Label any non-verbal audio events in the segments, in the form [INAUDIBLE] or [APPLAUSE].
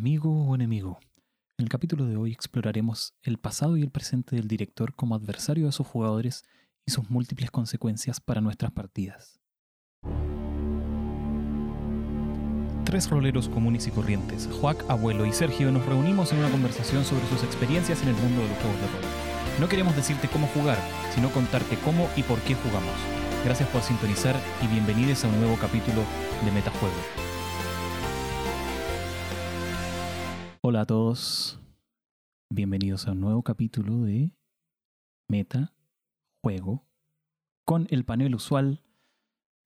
amigo o enemigo. En el capítulo de hoy exploraremos el pasado y el presente del director como adversario de sus jugadores y sus múltiples consecuencias para nuestras partidas. Tres roleros comunes y corrientes, Joac, Abuelo y Sergio, nos reunimos en una conversación sobre sus experiencias en el mundo de los juegos de rol. No queremos decirte cómo jugar, sino contarte cómo y por qué jugamos. Gracias por sintonizar y bienvenidos a un nuevo capítulo de Metajuego. Hola a todos, bienvenidos a un nuevo capítulo de Meta Juego con el panel usual,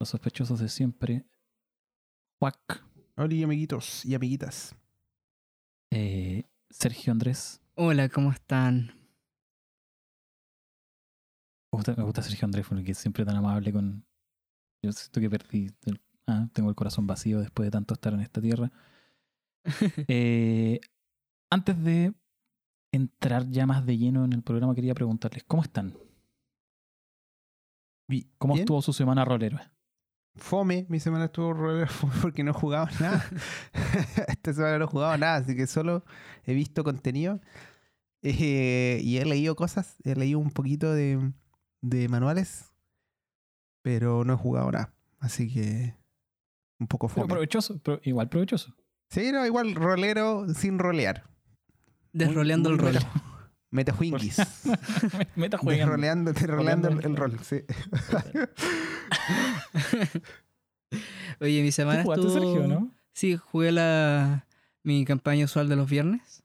los sospechosos de siempre, Juac, Hola amiguitos y amiguitas. eh, Sergio Andrés. Hola, ¿cómo están? Me gusta, me gusta Sergio Andrés porque es siempre tan amable con... Yo siento que perdí... el- ah, tengo el corazón vacío después de tanto estar en esta tierra. [LAUGHS] Eh, antes de entrar ya más de lleno en el programa, quería preguntarles, ¿cómo están? ¿Cómo bien. estuvo su semana rolera? Fome, mi semana estuvo [LAUGHS] fome porque no he jugado nada. [LAUGHS] Esta semana no he jugado nada, así que solo he visto contenido. Eh, y he leído cosas, he leído un poquito de, de manuales, pero no he jugado nada. Así que un poco Pero fome. provechoso, pero igual provechoso. Sí, no, igual rolero sin rolear. Desroleando el rol. meta- [LAUGHS] Metajuinquis. [LAUGHS] Meta juegando. Desroleando, desroleando el, el rol, sí. [LAUGHS] Oye, mi ¿Tú semana jugaste, estuvo... Sergio, no? Sí, jugué la... mi campaña usual de los viernes.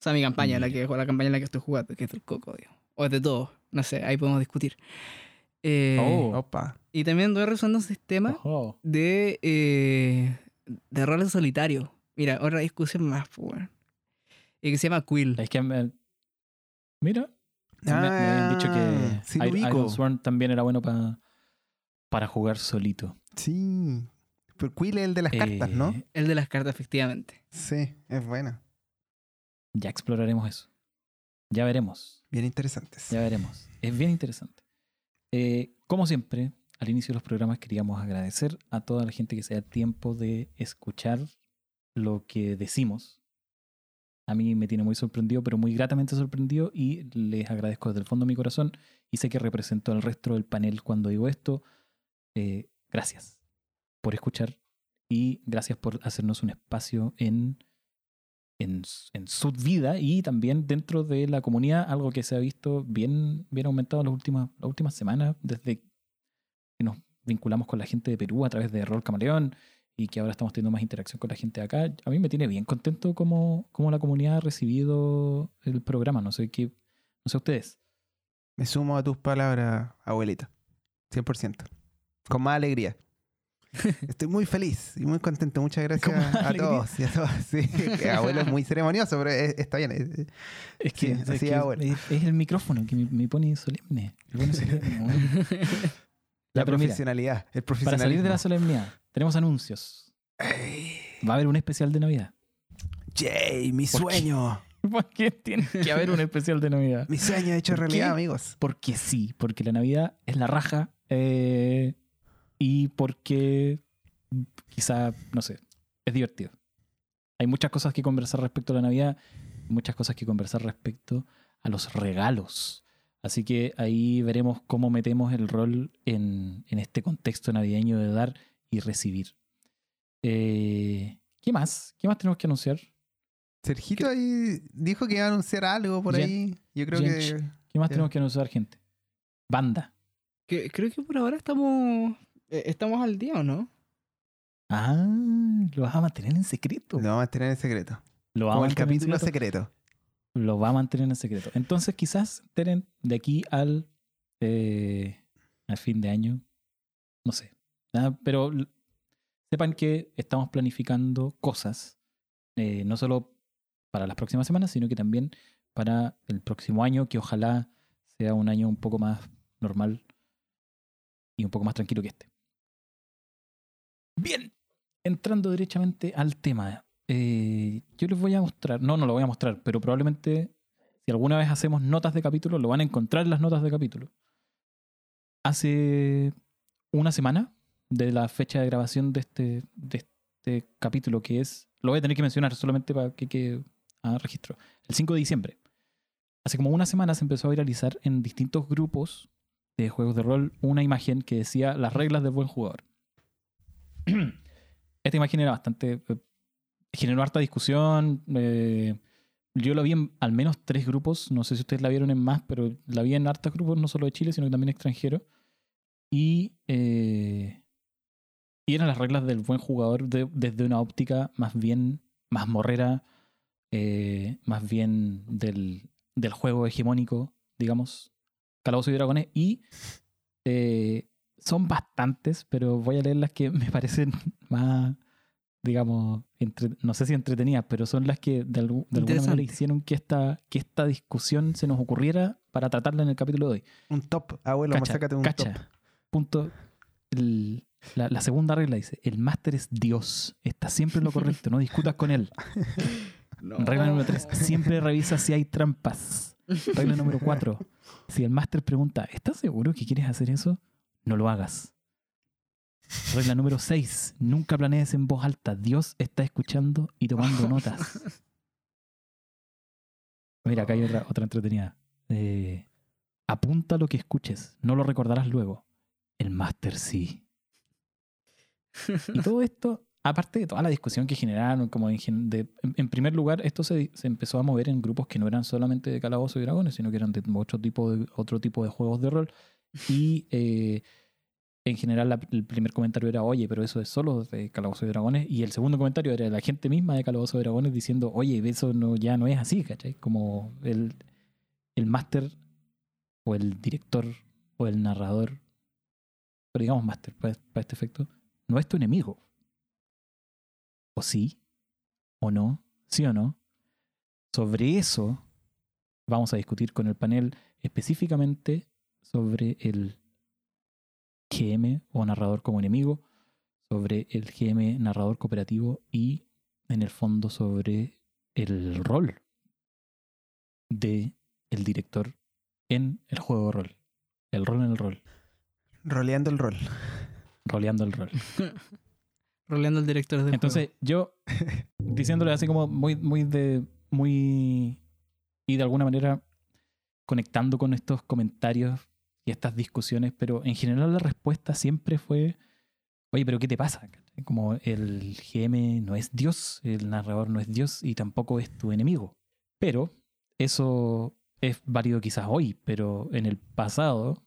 O sea, mi campaña, la, que, la campaña en la que estoy jugando, que es del coco, digo. O es de todo. No sé, ahí podemos discutir. Eh, Oh. Opa. Y también estoy reusando un sistema de, eh, de roles solitarios. Mira, otra discusión más, pues, weón. Y que se llama Quill. Es que me- Mira, me, me habían dicho que Ah, sí lo I- ubico. Ironsworn también era bueno pa- para jugar solito. Sí. Pero Quill es el de las cartas, ¿no? Eh, El de las cartas, efectivamente. Sí, es buena. Ya exploraremos eso. Ya veremos. Bien interesantes. Ya veremos. Es bien interesante. Eh, como siempre, al inicio de los programas queríamos agradecer a toda la gente que se da tiempo de escuchar lo que decimos. A mí me tiene muy sorprendido, pero muy gratamente sorprendido y les agradezco desde el fondo de mi corazón y sé que represento al resto del panel cuando digo esto. Eh, gracias por escuchar y gracias por hacernos un espacio en, en, su vida y también dentro de la comunidad, algo que se ha visto bien, bien aumentado en las últimas, las últimas semanas, desde que nos vinculamos con la gente de Perú a través de Rol Camaleón y que ahora estamos teniendo más interacción con la gente de acá. A mí me tiene bien contento cómo, cómo la comunidad ha recibido el programa. No sé qué, no sé ustedes. Me sumo a tus palabras, abuelita. 100%. Con más alegría. [LAUGHS] Estoy muy feliz y muy contento. Muchas gracias a todos y a todas. Sí, [LAUGHS] que abuelo es muy ceremonioso, pero es- está bien. es- que, es, que el micrófono que me, me pone solemne. [LAUGHS] Me pone solemne, ¿no? La pero mira, profesionalidad. el Para salir de la solemnidad, tenemos anuncios. Va a haber un especial de Navidad. Jay, mi ¿Por qué? sueño. [LAUGHS] ¿Por qué tiene que [LAUGHS] haber un especial de Navidad? Mi sueño hecho ¿Por realidad, qué? amigos. Porque sí, porque la Navidad es la raja eh, y porque quizá, no sé, es divertido. Hay muchas cosas que conversar respecto a la Navidad, muchas cosas que conversar respecto a los regalos. Así que ahí veremos cómo metemos el rol en, en este contexto navideño de dar y recibir. Eh, ¿Qué más? ¿Qué más tenemos que anunciar? Sergito ahí dijo que iba a anunciar algo por ahí. Yo creo Jench. que. ¿Qué más tenemos que anunciar, gente? Banda. Que- creo que por ahora estamos... eh, estamos al día, ¿o no? Ah, lo vas a mantener en secreto. Lo vamos a mantener en secreto. Lo va a Como el capítulo secreto. secreto. Lo va a mantener en secreto. Entonces, quizás Teren, de aquí al, eh, al fin de año, no sé. Ah, pero sepan que estamos planificando cosas, eh, no solo para las próximas semanas, sino que también para el próximo año, que ojalá sea un año un poco más normal y un poco más tranquilo que este. Bien, entrando derechamente al tema. eh, yo les voy a mostrar, no, no lo voy a mostrar, pero probablemente si alguna vez hacemos notas de capítulo, lo van a encontrar en las notas de capítulo. Hace una semana de la fecha de grabación de este, de este capítulo, que es lo voy a tener que mencionar solamente para que quede a registro. El 5 de diciembre. Hace como una semana se empezó a viralizar en distintos grupos de juegos de rol una imagen que decía las reglas del buen jugador. [CLEARS THROAT] Esta imagen era bastante... eh, generó harta discusión. eh, yo la vi en al menos tres grupos. No sé si ustedes la vieron en más, pero la vi en hartos grupos, no solo de Chile, sino también extranjeros. Y, eh, y eran las reglas del buen jugador de- desde una óptica más bien más morrera, eh, más bien del, del juego hegemónico, digamos, Calabozo y Dragones. Y eh, son bastantes, pero voy a leer las que me [LAUGHS] parecen más, digamos, entre- no sé si entretenidas, pero son las que de, de alguna manera hicieron que esta, que esta discusión se nos ocurriera para tratarla en el capítulo de hoy. Un top. Abuelo, Cacha, un cacha. top. Punto. El- la, la segunda regla dice, el máster es Dios, está siempre en lo correcto, no discutas con él. Regla número 3, siempre revisa si hay trampas. Regla número 4, si el máster pregunta, ¿estás seguro que quieres hacer eso? No lo hagas. Regla número 6, nunca planees en voz alta, Dios está escuchando y tomando notas. Mira, acá hay otra, otra entretenida. Eh, apunta lo que escuches, no lo recordarás luego. El máster sí. [LAUGHS] Y todo esto, aparte de toda la discusión que generaron, como en, de- en- primer lugar, esto se, se empezó a mover en grupos que no eran solamente de Calabozo y Dragones, sino que eran de otro tipo de, otro tipo de juegos de rol. [LAUGHS] Y eh, en general la- el primer comentario era, oye, pero eso es solo de Calabozo y Dragones. Y el segundo comentario era la gente misma de Calabozo y Dragones diciendo, oye, eso no, ya no es así, ¿cachai? Como el, el máster o el director o el narrador, pero digamos máster para, para este efecto, no es tu enemigo. ¿O sí? ¿O no? ¿Sí o no? Sobre eso vamos a discutir con el panel específicamente sobre el GM o narrador como enemigo, sobre el GM narrador cooperativo y en el fondo sobre el rol de el director en el juego de rol. El rol en el rol. Roleando el rol. Roleando el rol. [LAUGHS] Roleando el director del Entonces, yo [LAUGHS] diciéndole así como muy, muy de. muy. y de alguna manera conectando con estos comentarios y estas discusiones, pero en general la respuesta siempre fue. Oye, pero ¿qué te pasa? Como el GM no es Dios, el narrador no es Dios y tampoco es tu enemigo. Pero eso es válido quizás hoy, pero en el pasado,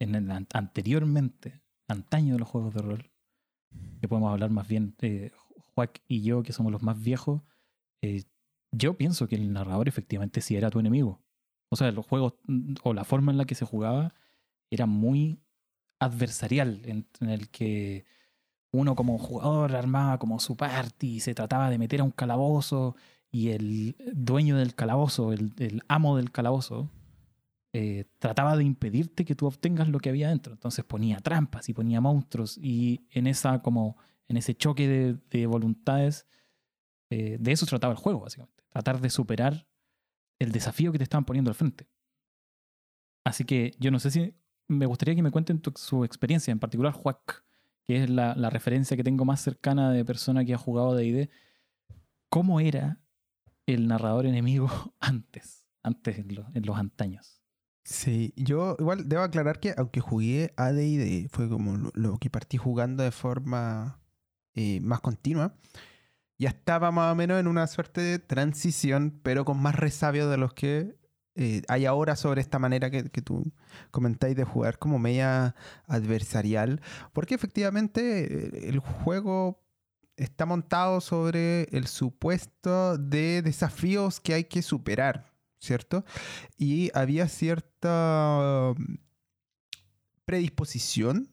en el an- anteriormente, antaño de los juegos de rol, que podemos hablar más bien eh, y yo, que somos los más viejos, eh, yo pienso que el narrador efectivamente sí era tu enemigo. O sea, los juegos o la forma en la que se jugaba era muy adversarial, en, el que uno como jugador armaba como su party, se trataba de meter a un calabozo y el dueño del calabozo, el amo del calabozo, eh, trataba de impedirte que tú obtengas lo que había dentro. Entonces ponía trampas y ponía monstruos y en esa como en ese choque de, de voluntades, eh, de eso trataba el juego básicamente, tratar de superar el desafío que te estaban poniendo al frente. Así que yo no sé si me gustaría que me cuenten su experiencia, en particular Juac, que es la, referencia que tengo más cercana de persona que ha jugado de ID. ¿Cómo era el narrador enemigo [LAUGHS] antes, antes en los antaños? Sí, yo igual debo aclarar que aunque jugué AD&D, fue como lo, que partí jugando de forma eh, más continua, ya estaba más o menos en una suerte de transición, pero con más resabio de los que eh, hay ahora sobre esta manera que, que tú comentáis de jugar como media adversarial, porque efectivamente el juego está montado sobre el supuesto de desafíos que hay que superar, ¿cierto? Y había cierta mm, predisposición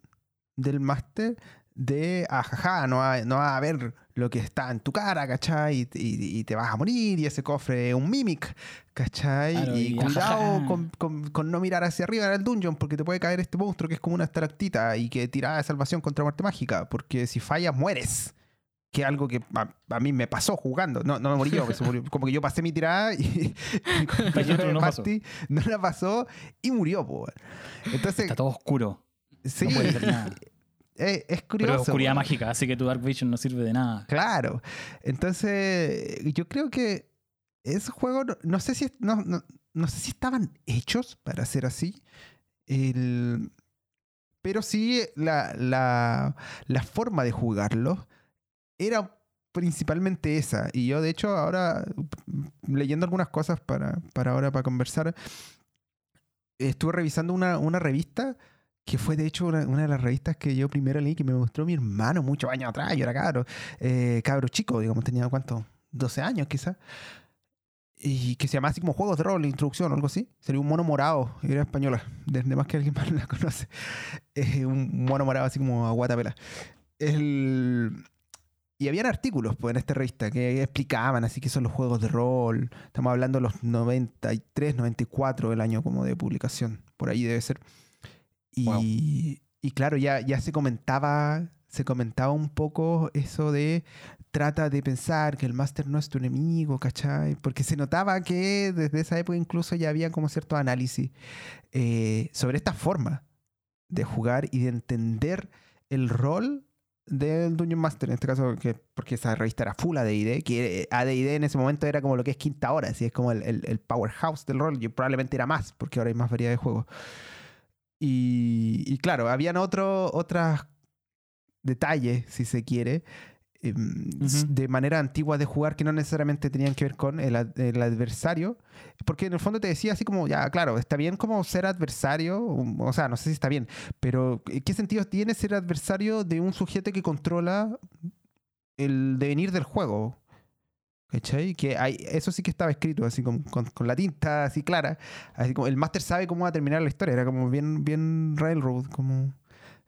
del máster de, ajaja, no va, no va a ver lo que está en tu cara, ¿cachai? Y, y- y te vas a morir y ese cofre es un mimic, ¿cachai? Claro, y y cuidado ajaja. con, con- con no mirar hacia arriba en el dungeon porque te puede caer este monstruo que es como una estalactita y que tirada de salvación contra muerte mágica, porque si fallas mueres. Que es algo que a, a mí me pasó jugando. No, no me morí yo, que se murió. como que yo pasé mi tirada y [LAUGHS] mi compañero otro de no pasó. no la pasó y murió, po. Entonces, Está todo oscuro. sí, No puede ser nada. [LAUGHS] es Pero curioso. es oscuridad weón. mágica, así que tu Dark Vision no sirve de nada. Claro. Entonces, yo creo que esos juegos, no, no sé si no, no- no sé si estaban hechos para ser así. El- pero sí la, la, la forma de jugarlo era principalmente esa. Y yo, de hecho, ahora, mm, leyendo algunas cosas para, para ahora, para conversar, estuve revisando una, una revista que fue, de hecho, una, de las revistas que yo primero leí, que me mostró mi hermano muchos años atrás. Yo era cabro, eh, cabro chico, digamos, tenía, ¿cuánto? 12 años quizás. Y que se llamaba así como Juegos de Rol, Introducción o algo así. Sería un mono morado, era española, desde más que alguien más la conoce. [LAUGHS] Un mono morado así como a guatapela. El... Y habían artículos pues, en esta revista que explicaban así que son los juegos de rol. Estamos hablando de los 93, 94 el año como de publicación. Por ahí debe ser. Y, Wow. y claro, ya, ya se comentaba, se comentaba un poco eso de trata de pensar que el máster no es tu enemigo, ¿cachai? Porque se notaba que desde esa época incluso ya había como cierto análisis eh, sobre esta forma de jugar y de entender el rol del Dungeon Master, en este caso, que, porque esa revista era full AD&D, que eh, AD&D en ese momento era como lo que es quinta hora, así es como el, el- powerhouse del rol, y probablemente era más, porque ahora hay más variedad de juegos. Y, claro, habían otros detalles, si se quiere, em, de manera antigua de jugar que no necesariamente tenían que ver con el, ad- el adversario, porque en el fondo te decía así como, ya, claro, está bien como ser adversario, o o sea, no sé si está bien, pero ¿qué sentido tiene ser adversario de un sujeto que controla el devenir del juego? ¿Cachai? Que hay, eso sí que estaba escrito así con, con, con la tinta así clara. Así como el máster sabe cómo va a terminar la historia. Era como bien, bien railroad, como...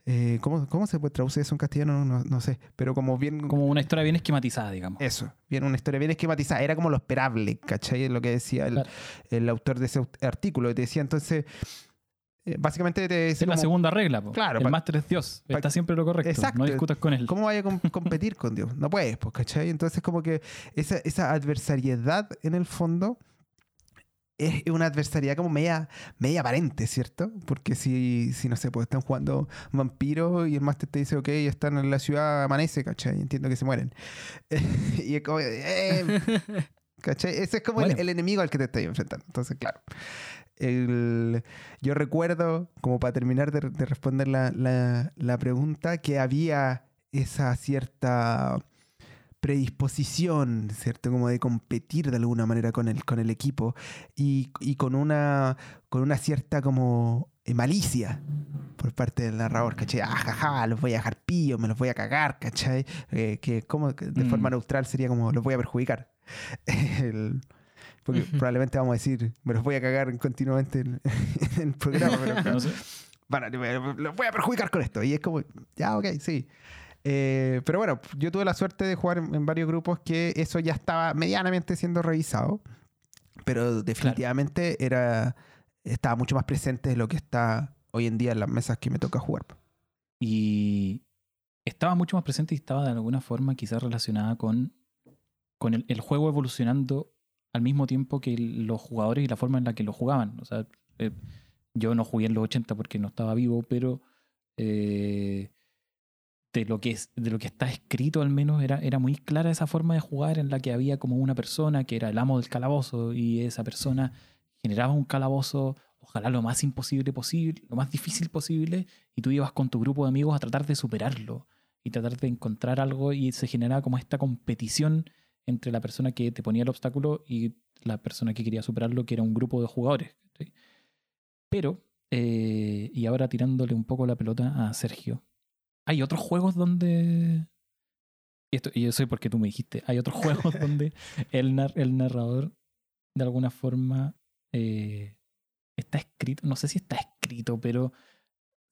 eh, ¿cómo, ¿Cómo se puede traducir eso en castellano? No, no sé. Pero como bien... Como una historia bien esquematizada, digamos. Eso, bien una historia bien esquematizada. Era como lo esperable, ¿cachai? Lo que decía el, Claro. el autor de ese artículo. Te decía entonces... eh, básicamente te Es decía la como, segunda regla. po. Claro, el máster es Dios. Está siempre lo correcto. Exacto. No discutas con él. ¿Cómo vaya a com- [LAUGHS] competir con Dios? No puedes, pues, ¿cachai? Entonces, como que esa, esa adversariedad en el fondo es una adversariedad como media, media aparente, ¿cierto? Porque si, si no sé, pues están jugando vampiros y el máster te dice, ok, están en la ciudad, amanece, ¿cachai? Entiendo que se mueren. [LAUGHS] y es como, eh, ¿cachai? Ese es como el- enemigo al que te estoy enfrentando. Entonces, claro. El- yo recuerdo, como para terminar de, de responder la, la- la pregunta, que había esa cierta predisposición, ¿cierto? Como de competir de alguna manera con el, con el equipo y, y con, una, con una cierta como eh, malicia por parte del narrador, ¿cachai? Ah, jaja, los voy a dejar pillos, me los voy a cagar, ¿cachai? Eh, que como de Mm. forma neutral sería como los voy a perjudicar. [LAUGHS] El- porque probablemente vamos a decir, me los voy a cagar continuamente en, [LAUGHS] en el programa, pero [LAUGHS] No sé. bueno, los voy a perjudicar con esto. Y es como, ya, ok, sí. Eh, pero bueno, yo tuve la suerte de jugar en, en varios grupos que eso ya estaba medianamente siendo revisado, pero definitivamente era estaba mucho más presente de lo que está hoy en día en las mesas que me toca jugar. Y estaba mucho más presente y estaba de alguna forma quizás relacionada con, con el, el juego evolucionando al mismo tiempo que los jugadores y la forma en la que lo jugaban. O sea, eh, yo no jugué en los 80 porque no estaba vivo, pero eh, de, lo que es, de lo que está escrito al menos era, era muy clara esa forma de jugar en la que había como una persona que era el amo del calabozo y esa persona generaba un calabozo, ojalá lo más imposible posible, lo más difícil posible, y tú ibas con tu grupo de amigos a tratar de superarlo y tratar de encontrar algo y se generaba como esta competición entre la persona que te ponía el obstáculo y la persona que quería superarlo, que era un grupo de jugadores. Pero, eh, y ahora tirándole un poco la pelota a Sergio, hay otros juegos donde... Y, esto, y yo sé porque tú me dijiste, hay otros juegos [LAUGHS] donde el, nar- el narrador de alguna forma eh, está escrito, no sé si está escrito, pero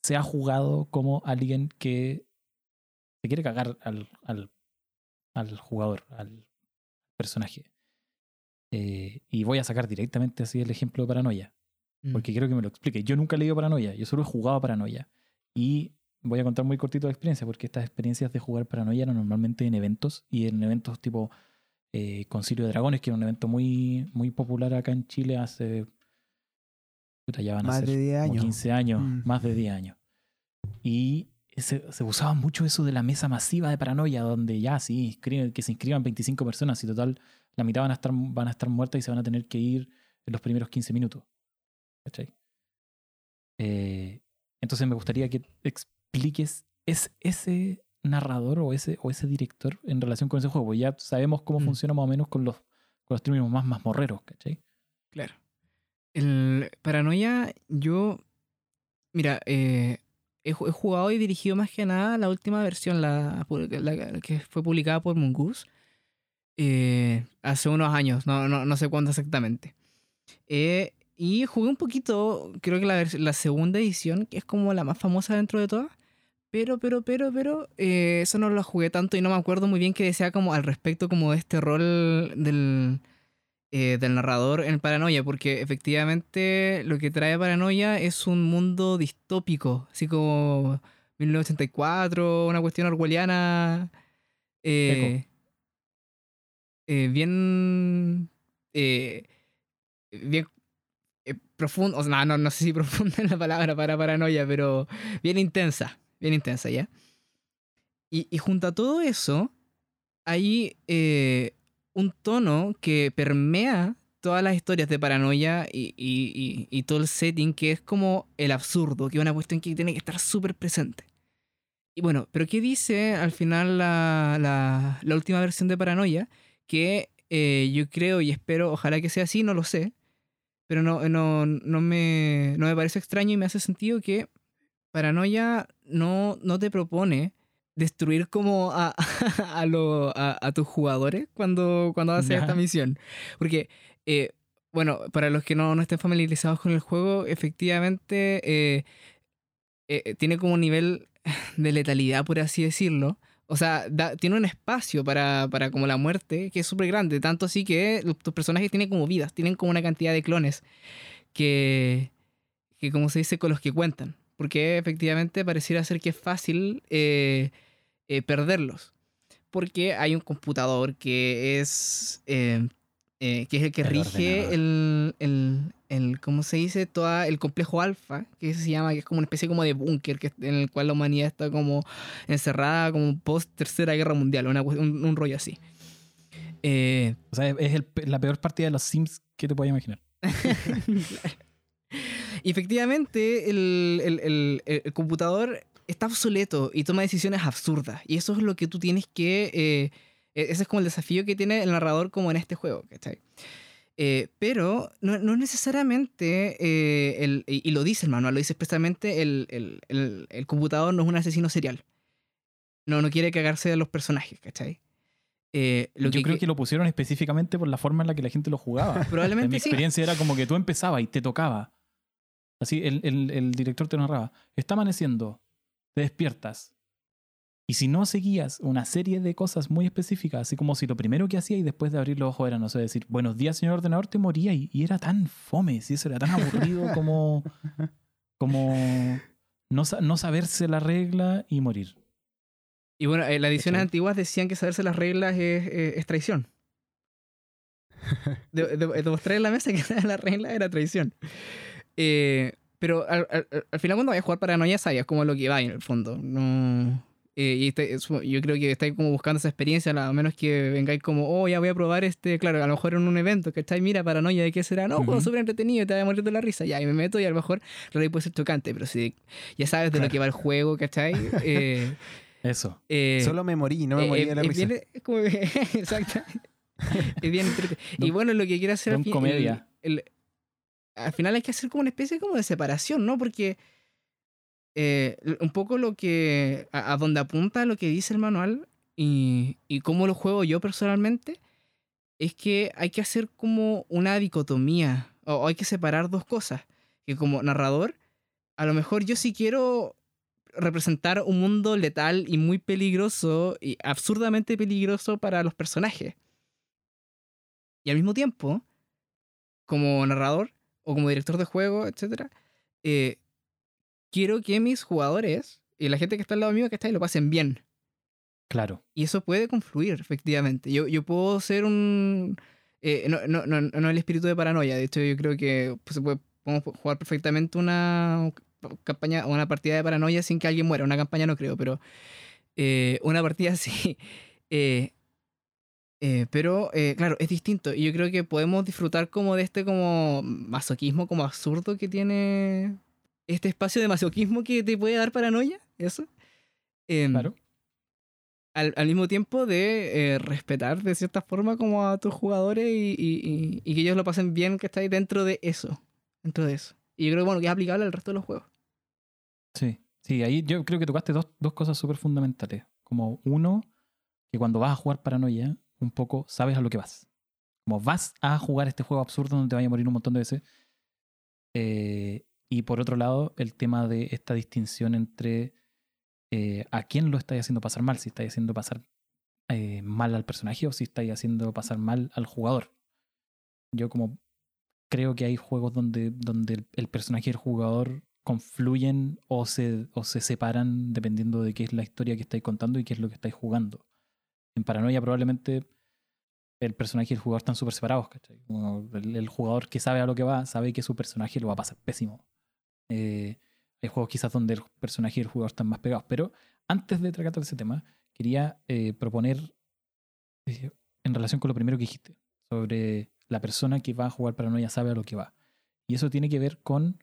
se ha jugado como alguien que se quiere cagar al, al, al jugador, al personaje. Eh, y voy a sacar directamente así el ejemplo de Paranoia, Mm. porque quiero que me lo explique. Yo nunca he leído Paranoia, yo solo he jugado Paranoia. Y voy a contar muy cortito la experiencia, porque estas experiencias de jugar Paranoia eran normalmente en eventos, y en eventos tipo eh, Concilio de Dragones, que era un evento muy, muy popular acá en Chile hace... puta, ya van a Más ser de 10 como años. 15 años, Mm. más de 10 años. Y se, se usaba mucho eso de la mesa masiva de paranoia, donde ya sí, inscriben- que se inscriban 25 personas y total la mitad van a, estar, van a estar muertas y se van a tener que ir en los primeros 15 minutos. ¿Cachai? Eh, entonces me gustaría que expliques es, ese narrador o ese, o ese director en relación con ese juego. Ya sabemos cómo Mm. funciona más o menos con los, con los términos más mazmorreros, ¿cachai? Claro. El Paranoia, yo. Mira, eh, he, ju- he jugado y dirigido más que nada la última versión, la, que fue publicada por Mongoose. eh, hace unos años, no, no, no sé cuándo exactamente. Eh, y jugué un poquito, creo que la, la segunda edición, que es como la más famosa dentro de todas. Pero, pero, pero, pero, eh, eso no lo jugué tanto y no me acuerdo muy bien qué decía como al respecto como de este rol del, eh, del narrador en Paranoia, porque efectivamente lo que trae Paranoia es un mundo distópico, así como 1984, una cuestión orwelliana eh, bien bien profundo, o sea, no, no, no sé si profunda es la palabra para paranoia, pero bien intensa, bien intensa, ¿ya? Y, y junto a todo eso, hay eh, un tono que permea todas las historias de paranoia y, y- y- todo el setting, que es como el absurdo, que es una cuestión que tiene que estar súper presente. Y bueno, pero ¿qué dice al final la, la- la última versión de Paranoia? Que eh, yo creo y espero, ojalá que sea así, no lo sé, pero no, no, no, me, no me parece extraño y me hace sentido que Paranoia no, no te propone destruir como a, [LAUGHS] a, lo- a- a tus jugadores cuando, cuando haces esta misión. Porque, eh, bueno, para los que no, no estén familiarizados con el juego, efectivamente eh, eh, tiene como un nivel [LAUGHS] de letalidad, por así decirlo. O sea, da- tiene un espacio para, para como la muerte que es súper grande. Tanto así que tus personajes tienen como vidas, tienen como una cantidad de clones que, que como se dice, con los que cuentan. Porque efectivamente pareciera ser que es fácil eh, eh, perderlos. Porque hay un computador que es, eh, eh, que es el que El rige el, el, el, ¿cómo se dice? Todo el complejo alfa, que se llama, que es como una especie como de búnker en el cual la humanidad está como encerrada como post tercera guerra mundial, una un, un rollo así. Eh, O sea, es la peor partida de los Sims que te puedas imaginar. Claro. [LAUGHS] [LAUGHS] Y efectivamente, el, el- el- el- computador está obsoleto y toma decisiones absurdas. Y eso es lo que tú tienes que. eh, e- ese es como el desafío que tiene el narrador, como en este juego, ¿cachai? Eh, pero no, no necesariamente, eh, el, y y lo dice el manual, lo dice expresamente, el, el- el- computador no es un asesino serial. No, no quiere cagarse de los personajes, ¿cachai? Eh, lo Yo creo que lo pusieron específicamente por la forma en la que la gente lo jugaba. [LAUGHS] En mi probablemente sí. experiencia era como que tú empezabas y te tocaba. Así, el, el- el director te narraba. Está amaneciendo, te despiertas. Y si no seguías una serie de cosas muy específicas, así como si lo primero que hacía y después de abrir los ojos era, no sé, decir, buenos días, señor ordenador, te moría. Y, y era tan fome, si eso era tan aburrido [LAUGHS] como, como no, no saberse la regla y morir. Y bueno, eh, las ediciones antiguas decían que saberse las reglas es, es- es traición. [LAUGHS] De, de- demostrar en la mesa que [LAUGHS] las reglas era traición. Eh, pero al, al- al final cuando vayas a jugar Paranoia sabías como lo que va en el fondo. No, eh, y este- es- yo creo que estáis como buscando esa experiencia, a menos que vengáis como, oh, ya voy a probar este, claro, a lo mejor en un evento, ¿cachai? Mira, Paranoia, ¿de qué será? No, juego Ujú. súper entretenido, te vas a morir de la risa, ya, y me meto y a lo mejor realmente puede ser chocante, pero si ya sabes de lo Claro. que va el juego, ¿cachai? Eh, [LAUGHS] Eso. eh, Solo me morí, no me eh, morí eh, de la es risa. bien- es como que- [LAUGHS] exacto. es bien [LAUGHS] Y bueno, lo que quiere hacer don comedia. el- el- al final hay que hacer como una especie como de separación, ¿no? Porque eh, un poco lo que. A, a donde apunta lo que dice el manual y, y cómo lo juego yo personalmente, es que hay que hacer como una dicotomía. O, o hay que separar dos cosas. Que como narrador, a lo mejor yo sí quiero representar un mundo letal y muy peligroso y absurdamente peligroso para los personajes. Y al mismo tiempo, como narrador o como director de juego, etc., eh, quiero que mis jugadores y la gente que está al lado mío que está ahí lo pasen bien. Claro. Y eso puede confluir, efectivamente. Yo, yo puedo ser un... eh, no, no, no, no el espíritu de paranoia. De hecho, yo creo que pues, podemos jugar perfectamente una, campaña, una partida de paranoia sin que alguien muera. Una campaña no creo, pero eh, una partida [LAUGHS] sí. Eh, eh, pero eh, claro, es distinto. Y yo creo que podemos disfrutar como de este como masoquismo como absurdo que tiene este espacio de masoquismo que te puede dar paranoia. Eso. Em, Claro. al, al mismo tiempo de eh, respetar de cierta forma como a tus jugadores y, y- y- y que ellos lo pasen bien que estáis dentro de eso. Dentro de eso. Y yo creo bueno, que es aplicable al resto de los juegos. Sí, sí, ahí yo creo que tocaste dos, dos cosas súper fundamentales. Como uno, que cuando vas a jugar paranoia, un poco sabes a lo que vas. Como vas a jugar este juego absurdo donde te vaya a morir un montón de veces. Eh, y por otro lado, el tema de esta distinción entre eh, a quién lo estáis haciendo pasar mal, si estáis haciendo pasar eh, mal al personaje o si estáis haciendo pasar mal al jugador. Yo como creo que hay juegos donde, donde el, personaje y el jugador confluyen o se, o se separan dependiendo de qué es la historia que estáis contando y qué es lo que estáis jugando. En Paranoia probablemente el personaje y el jugador están súper separados, ¿cachai? Como el, el jugador que sabe a lo que va, sabe que su personaje lo va a pasar pésimo. Eh, hay juegos quizás donde el personaje y el jugador están más pegados, pero antes de tratar ese tema, quería eh, proponer eh, en relación con lo primero que dijiste, sobre la persona que va a jugar Paranoia sabe a lo que va. Y eso tiene que ver con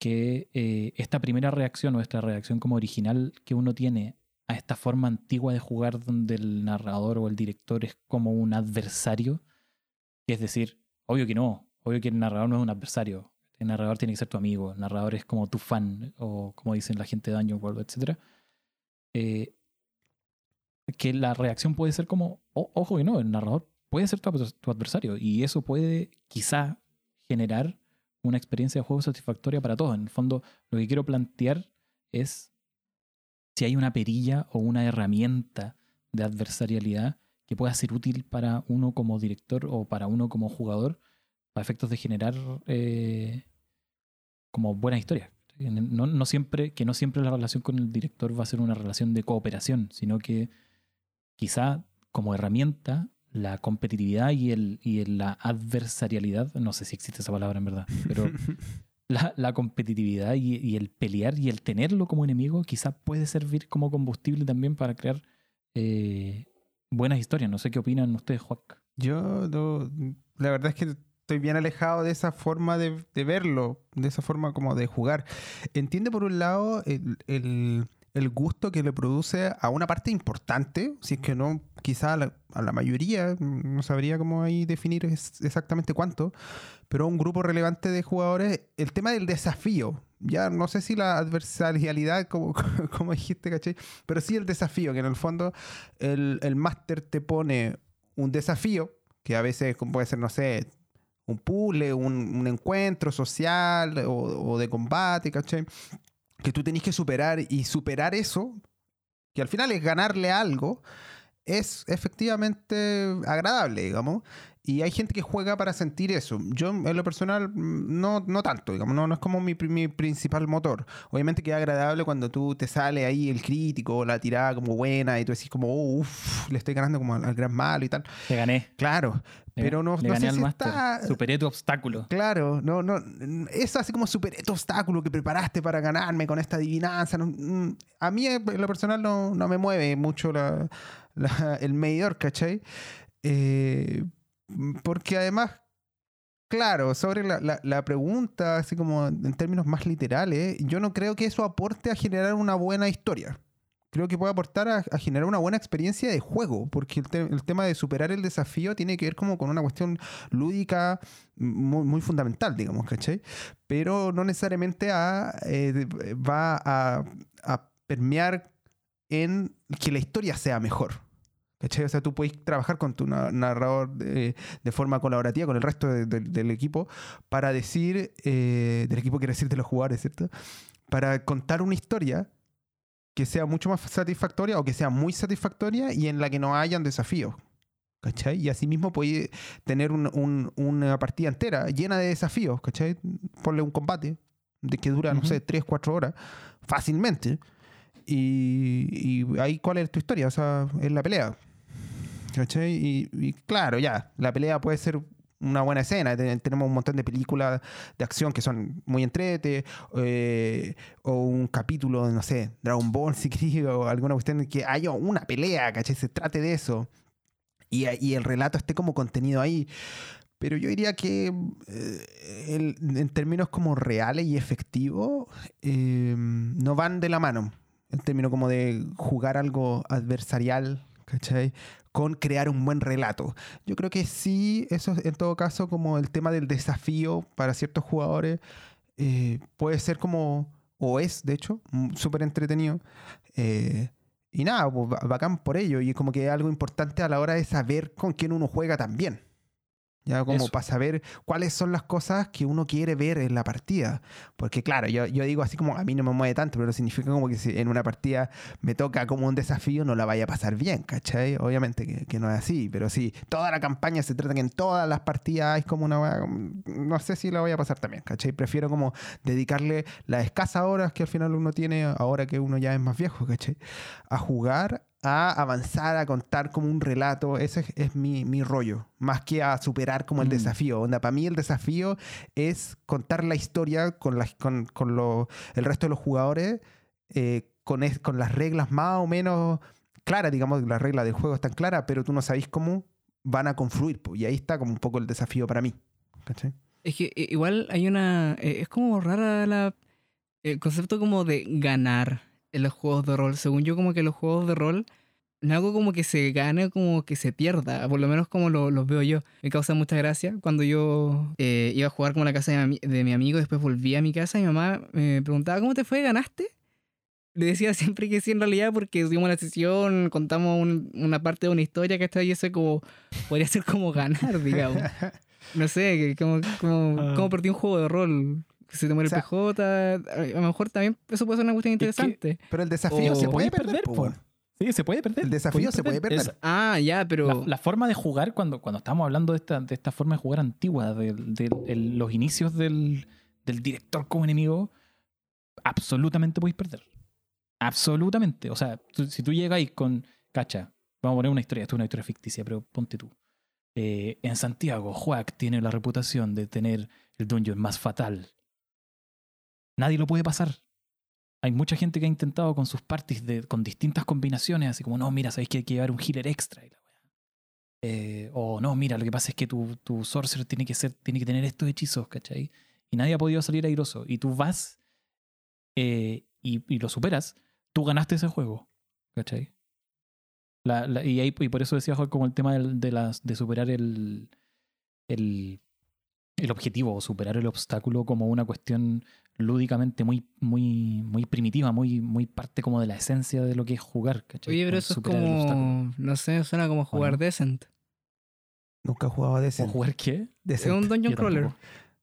que eh, esta primera reacción o esta reacción como original que uno tiene a esta forma antigua de jugar donde el narrador o el director es como un adversario, es decir, obvio que no, obvio que el narrador no es un adversario, el narrador tiene que ser tu amigo, el narrador es como tu fan, o como dicen la gente de Daño World, etc. Eh, que la reacción puede ser como, "O- ojo que no, el narrador puede ser tu, tu adversario y eso puede quizá generar una experiencia de juego satisfactoria para todos. En el fondo, lo que quiero plantear es si hay una perilla o una herramienta de adversarialidad que pueda ser útil para uno como director o para uno como jugador para efectos de generar eh, como buenas historias. No, no siempre, que no siempre la relación con el director va a ser una relación de cooperación, sino que quizá como herramienta la competitividad y, el, y la adversarialidad, no sé si existe esa palabra en verdad, pero [LAUGHS] la, competitividad y, el pelear y el tenerlo como enemigo quizá puede servir como combustible también para crear eh, buenas historias. No sé qué opinan ustedes, Juac. Yo, la verdad es que estoy bien alejado de esa forma de, verlo, de esa forma como de jugar. Entiende por un lado el- el gusto que le produce a una parte importante, si es que no, quizá a la, mayoría, no sabría cómo ahí definir exactamente cuánto, pero a un grupo relevante de jugadores, el tema del desafío. Ya no sé si la adversarialidad, como, [LAUGHS] como dijiste, ¿cachai? Pero sí el desafío, que en el fondo el, el máster te pone un desafío, que a veces puede ser, no sé, un puzzle, un, un encuentro social o, o de combate, ¿cachai? Que tú tenés que superar y superar eso, que al final es ganarle algo, es efectivamente agradable, digamos. Y hay gente que juega para sentir eso. Yo, en lo personal, no, no tanto, digamos, no, no es como mi, mi principal motor. Obviamente que es agradable cuando tú te sale ahí el crítico la tirada como buena y tú decís como, "Oh, uff, le estoy ganando como al, al gran malo y tal. Te gané. Claro, pero no, le no gané sé al si máster. está... Superé tu obstáculo. Claro, no, no, eso así como superé tu obstáculo que preparaste para ganarme con esta adivinanza. no, mm, a mí, en lo personal, no, no me mueve mucho la- la- el medidor, ¿cachai? Eh, porque además, claro, sobre la pregunta, así como en términos más literales, yo no creo que eso aporte a generar una buena historia. Creo que puede aportar a, a generar una buena experiencia de juego, porque el, te- el tema de superar el desafío tiene que ver como con una cuestión lúdica muy, muy fundamental, digamos, ¿cachai? Pero no necesariamente a, eh, va a, a permear en que la historia sea mejor. ¿Cachai? O sea, tú puedes trabajar con tu na- narrador de, de forma colaborativa con el resto de- de- del equipo para decir, eh, del equipo quiere decir de los jugadores, ¿cierto? Para contar una historia que sea mucho más satisfactoria o que sea muy satisfactoria y en la que no hayan desafíos. ¿Cachai? Y asimismo puede tener un- un- una partida entera llena de desafíos, ¿cachai? Ponle un combate de que dura, no sé, 3, 4 horas, fácilmente. Y, y ahí, ¿cuál es tu historia? O sea, es la pelea. ¿Cachai? Y, y claro, ya, la pelea puede ser una buena escena. Ten- Tenemos un montón de películas de acción que son muy entrete, eh, o un capítulo, no sé, Dragon Ball, [LAUGHS] si queréis, o alguna cuestión que haya una pelea, ¿cachai? Se trate de eso. Y, y el relato esté como contenido ahí. Pero yo diría que eh, en términos como reales y efectivos, eh, no van de la mano. En términos como de jugar algo adversarial, ¿cachai? Con crear un buen relato. Yo creo que sí, eso es en todo caso como el tema del desafío para ciertos jugadores eh, puede ser como, o es de hecho, mm, súper entretenido. Eh, y nada, pues, ba- bacán por ello. Y como que es algo importante a la hora de saber con quién uno juega también. Ya como Eso. para saber cuáles son las cosas que uno quiere ver en la partida. Porque claro, yo, yo digo así como a mí no me mueve tanto, pero significa como que si en una partida me toca como un desafío, no la vaya a pasar bien, ¿cachai? Obviamente que, que no es así, pero sí, toda la campaña se trata que en todas las partidas hay como una... No sé si la voy a pasar también, ¿cachai? Prefiero como dedicarle las escasas horas que al final uno tiene, ahora que uno ya es más viejo, ¿cachai? A jugar, a avanzar, a contar como un relato. Ese es, es mi, mi rollo, más que a superar como el Mm. desafío. Onda, para mí el desafío es contar la historia con, las con, con lo- el resto de los jugadores, eh, con, es- con las reglas más o menos claras, digamos, las reglas del juego están claras, pero tú no sabes cómo van a confluir. po, y ahí está como un poco el desafío para mí. ¿cachai? Es que igual hay una. eh, es como rara la. El concepto como de ganar en los juegos de rol. Según yo, como que los juegos de rol. No algo como que se gane como que se pierda. Por lo menos como lo- los veo yo. Me causa mucha gracia. Cuando yo eh, iba a jugar como a la casa de mi, de mi amigo, después volví a mi casa, mi mamá me preguntaba, ¿cómo te fue? ¿Ganaste? Le decía [LAUGHS] siempre que sí, en realidad, porque tuvimos una sesión, contamos un- una parte de una historia que está ahí, eso como, podría ser como ganar, digamos. [LAUGHS] No sé, como, como, Ah. como perdí un juego de rol. Que se te muere O sea- el PJ. A lo mejor también eso puede ser una cuestión que- interesante. Pero el desafío O- se puede perder. Sí, se puede perder. El desafío se puede perder. Es- Ah, ya, pero. la, la forma de jugar, cuando, cuando estamos hablando de esta, de esta forma de jugar antigua, de, de el- los inicios del, del director como enemigo, absolutamente podéis perder. Absolutamente. O sea, tú- si tú llegáis con. Cacha, vamos a poner una historia, esto es una historia ficticia, pero ponte tú. Eh, en Santiago, Juac tiene la reputación de tener el dungeon más fatal. Nadie lo puede pasar. Hay mucha gente que ha intentado con sus parties de, con distintas combinaciones, así como, no, mira, sabéis que hay que llevar un healer extra. y. Eh, o no, mira, lo que pasa es que tu, tu sorcerer tiene que, ser, tiene que tener estos hechizos, ¿cachai? Y nadie ha podido salir airoso. Y tú vas eh, y, y lo superas, tú ganaste ese juego, ¿cachai? Y, ahí, y por eso decía como el tema del- de, las, de superar el, el, el objetivo o superar el obstáculo como una cuestión lúdicamente muy, muy, muy primitiva, muy, muy parte como de la esencia de lo que es jugar, ¿cachai? Oye, pero Como eso es como. No sé, suena como jugar no? Decent. Nunca he jugado a ¿O Descent. jugar qué? Es Decent. un dungeon crawler.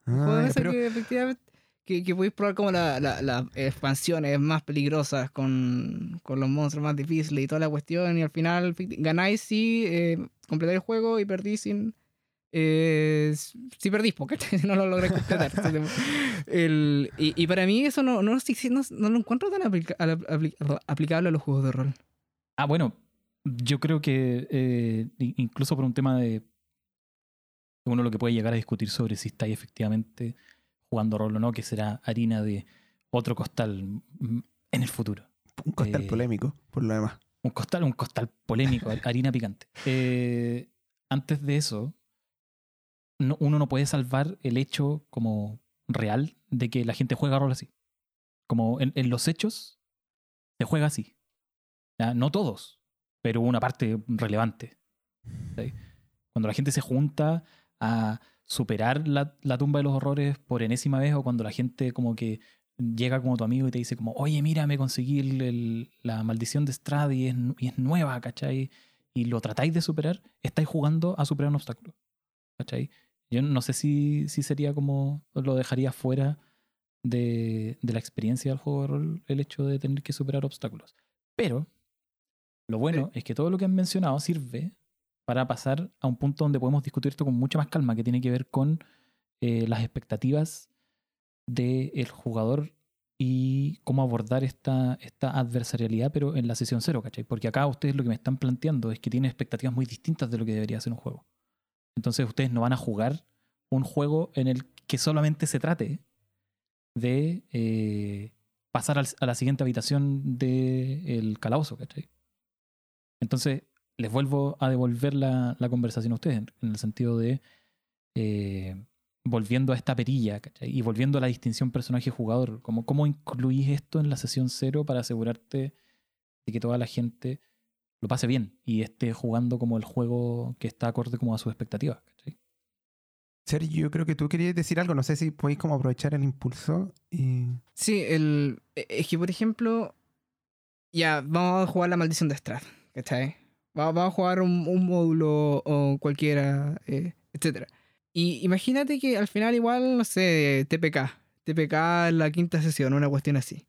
Ah, pero- que efectivamente. Que, que podéis probar como las la, la expansiones más peligrosas con, con los monstruos más difíciles y toda la cuestión. Y al final ganáis si eh, completáis el juego y perdís sin. Eh, [LAUGHS] si perdís, porque no lo logré completar. [LAUGHS] El- y, y para mí eso no, no, no, no lo encuentro tan aplica- apli- aplicable a los juegos de rol. Ah, bueno, yo creo que eh, incluso por un tema de uno lo que puede llegar a discutir sobre si estáis efectivamente jugando rol o no, que será harina de otro costal mm, en el futuro. Un costal eh, polémico, por lo demás. Un costal, un costal polémico, [LAUGHS] harina picante. Eh, antes de eso, no- uno no puede salvar el hecho como real de que la gente juega rol así. Como en, los hechos, se juega así. No todos, pero una parte relevante. Cuando la gente se junta a superar la, tumba de los horrores por enésima vez o cuando la gente como que llega como tu amigo y te dice como, oye, mira, me conseguí el- el- la maldición de Strad y es, y es nueva, ¿cachai? Y lo tratáis de superar, estáis jugando a superar un obstáculo, ¿cachai? Yo no sé si, si sería como, lo dejaría fuera de, de la experiencia del juego de rol el hecho de tener que superar obstáculos. Pero lo bueno es que todo lo que han mencionado sirve para pasar a un punto donde podemos discutir esto con mucha más calma, que tiene que ver con eh, las expectativas del jugador y cómo abordar esta, esta adversarialidad, pero en la sesión cero, ¿cachai? Porque acá ustedes lo que me están planteando es que tienen expectativas muy distintas de lo que debería ser un juego. Entonces ustedes no van a jugar un juego en el que solamente se trate de eh, pasar a la siguiente habitación del calabozo, ¿cachai? Entonces, les vuelvo a devolver la, conversación a ustedes, en, en el sentido de eh, volviendo a esta perilla, ¿cachai? Y volviendo a la distinción personaje-jugador. Como, ¿Cómo incluís esto en la sesión cero para asegurarte de que toda la gente lo pase bien y esté jugando como el juego que está acorde como a sus expectativas, ¿cachai? Sergio, yo creo que tú querías decir algo. No sé si podéis como aprovechar el impulso y... Sí, el, e- es que por ejemplo, ya, vamos a jugar la maldición de Strath, ¿cachai? Va- Vamos a jugar un, un módulo o cualquiera, eh, etcétera. Y imagínate que al final igual, no sé, TPK. TPK en la quinta sesión, una cuestión así.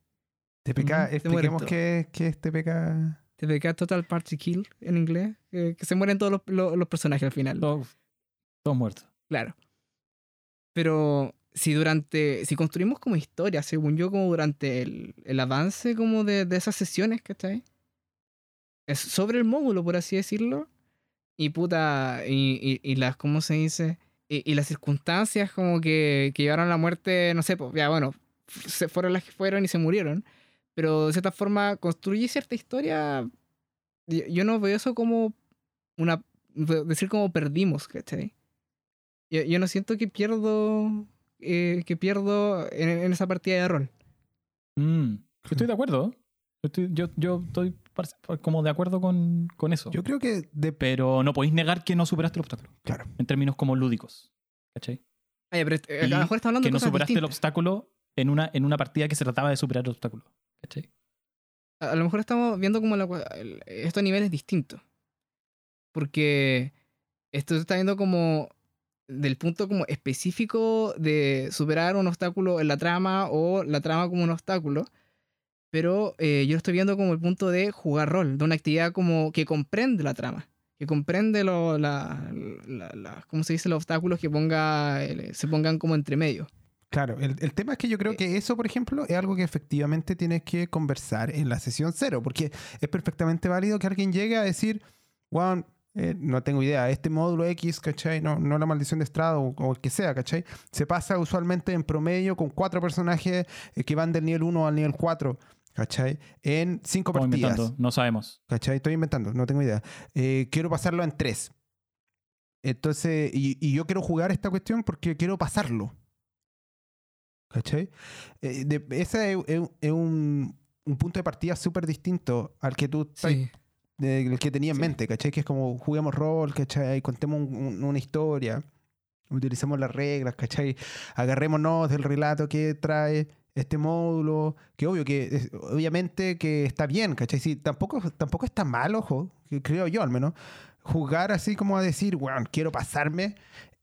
TPK, Ujú, se expliquemos qué, qué es TPK. TPK Total Party Kill en inglés. eh, que se mueren todos los, los- los personajes al final. Todos, todos muertos. Claro. Pero si durante, si construimos como historia, según yo, como durante el, el avance como de, de esas sesiones, ¿cachai? Es sobre el módulo, por así decirlo. Y puta, y, y, y las, ¿cómo se dice? Y, y las circunstancias como que, que llevaron a la muerte, no sé, pues ya bueno, se fueron las que fueron y se murieron. Pero de cierta forma construye cierta historia. Yo, yo no veo eso como una, decir como perdimos, ¿cachai? Yo, yo no siento que pierdo eh, que pierdo en, en esa partida de rol. Mm, yo estoy de acuerdo. Yo estoy, yo, yo estoy par- como de acuerdo con, con eso. Yo creo que de... Pero no podéis negar que no superaste el obstáculo. Claro. En términos como lúdicos. ¿Cachai? Ya, pero eh, a lo mejor está hablando Que de no cosas superaste el distintas. obstáculo en una, en una partida que se trataba de superar el obstáculo. A lo mejor estamos viendo como la el- esto a niveles distintos. Porque esto se está viendo como del punto como específico de superar un obstáculo en la trama o la trama como un obstáculo. Pero eh, yo lo estoy viendo como el punto de jugar rol, de una actividad como que comprende la trama, que comprende lo, la, la- ¿cómo se dice? los obstáculos que ponga, el- se pongan como entre medio. Claro, el, el tema es que yo creo que eso, por ejemplo, es algo que efectivamente tienes que conversar en la sesión cero, porque es perfectamente válido que alguien llegue a decir, Juan, no tengo idea, este módulo X, ¿cachai? No, no la maldición de estrado o, o el que sea, ¿cachai? Se pasa usualmente en promedio con cuatro personajes eh, que van del nivel 1 al nivel 4, ¿cachai? En cinco Estamos partidas. inventando, no sabemos. ¿Cachai? Estoy inventando, no tengo idea. Eh, quiero pasarlo en tres. Entonces, y, y yo quiero jugar esta cuestión porque quiero pasarlo. ¿Cachai? Eh, de- ese es, es- es un, un punto de partida súper distinto al que tú estás- de- el que tenía en Sí. mente, ¿cachai? Que es como juguemos rol, ¿cachai? Contemos un- un- una historia, utilicemos las reglas, ¿cachai? Agarrémonos del relato que trae este módulo, que obvio que, es- obviamente que está bien, ¿cachai? Sí, tampoco, tampoco está mal, ojo, creo yo al menos, jugar así como a decir, bueno, quiero pasarme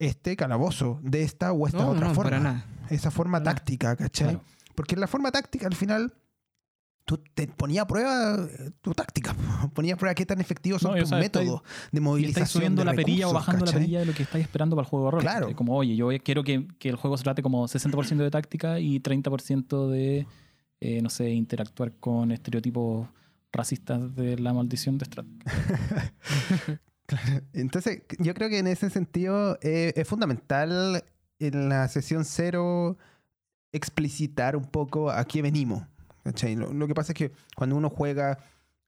este calabozo de esta o esta No, otra no, forma. para nada. Esa forma Para nada. táctica, ¿cachai? Claro. Porque en la forma táctica, al final, tú te ponías a prueba eh, tu táctica. [LAUGHS] Ponías a prueba qué tan efectivos son No, tus sea, métodos de Y movilización. estáis subiendo de la perilla o recursos, bajando la ¿cachai? perilla de lo que estáis esperando para el juego de rol. Claro. ¿cachai? Como, oye, yo quiero que, que el juego se trate como 60% de táctica y 30% de, eh, no sé, interactuar con estereotipos racistas de la maldición de Strat. [LAUGHS] Entonces, yo creo que en ese sentido eh, es fundamental en la sesión cero explicitar un poco a qué venimos. Lo, lo que pasa es que cuando uno juega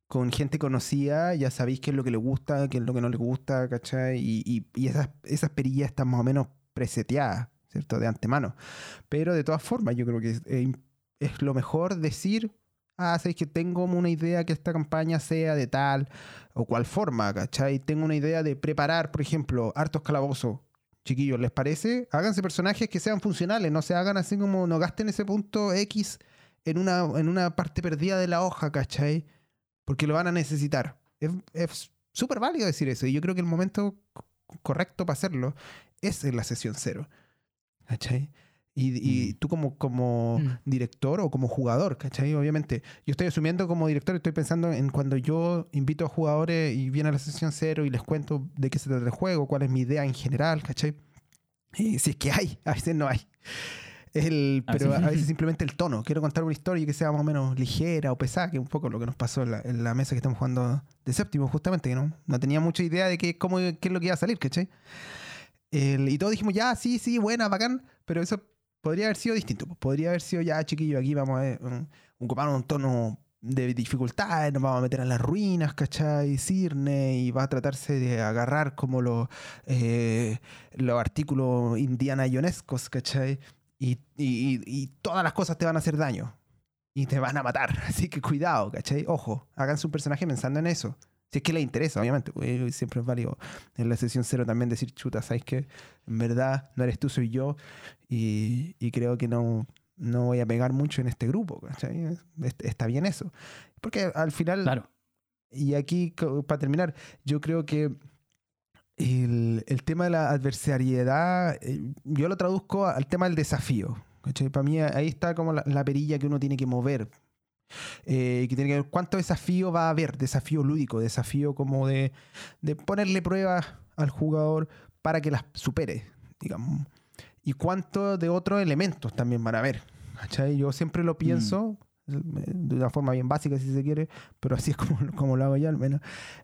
con gente conocida, ya sabéis qué es lo que le gusta, qué es lo que no le gusta, ¿cachai? Y, y- y esas, esas perillas están más o menos preseteadas, ¿cierto? De antemano. Pero de todas formas, yo creo que es, es lo mejor decir, ah, sabéis que tengo una idea que esta campaña sea de tal o cual forma, ¿cachai? Tengo una idea de preparar, por ejemplo, hartos calabozos. Chiquillos, ¿les parece? Háganse personajes que sean funcionales, no se hagan así como, no gasten ese punto X en una, en una parte perdida de la hoja, ¿cachai? Porque lo van a necesitar. Es- súper válido decir eso, y yo creo que el momento co- correcto para hacerlo es en la sesión cero, ¿cachai? Y, y Mm. tú como, como Mm. director o como jugador, ¿cachai? Obviamente, yo estoy asumiendo como director, estoy pensando en cuando yo invito a jugadores y viene a la sesión cero y les cuento de qué se trata el juego, cuál es mi idea en general, ¿cachai? Y si es que hay, a veces no hay. El, pero a veces simplemente el tono. Quiero contar una historia que sea más o menos ligera o pesada, que es un poco lo que nos pasó en la, en la mesa que estamos jugando de séptimo, justamente, que no, no tenía mucha idea de qué, cómo, qué es lo que iba a salir, ¿cachai? el- y todos dijimos, ya, sí, sí, buena, bacán, pero eso podría haber sido distinto. pues, Podría haber sido, ya, chiquillo, aquí vamos a ver, un, ocupar un tono de dificultad, nos vamos a meter a las ruinas, ¿cachai? Cirne, y va a tratarse de agarrar como los, eh, los artículos indiana ionescos, ¿cachai? Y- y- y todas las cosas te van a hacer daño. Y te van a matar. [LAUGHS] Así que cuidado, ¿cachai? Ojo, háganse un personaje pensando en eso. Si es que les interesa, obviamente. pues, Siempre es válido en la sesión cero también decir, chuta, ¿sabes qué? En verdad, no eres tú, soy yo. Y, y creo que no, no voy a pegar mucho en este grupo. ¿cachai? Es- Está bien eso. Porque al final, Claro. y aquí, para terminar, yo creo que el, el tema de la adversariedad, eh, yo lo traduzco al tema del desafío. ¿cachai? Para mí ahí está como la, la perilla que uno tiene que mover. Eh, que tiene que ver cuánto desafío va a haber, desafío lúdico, desafío como de, de ponerle pruebas al jugador para que las supere, digamos. Y cuánto de otros elementos también van a haber. ¿cachai? Yo siempre lo pienso eh, de una forma bien básica si se quiere, pero así es [LAUGHS] como, como lo hago yo al menos,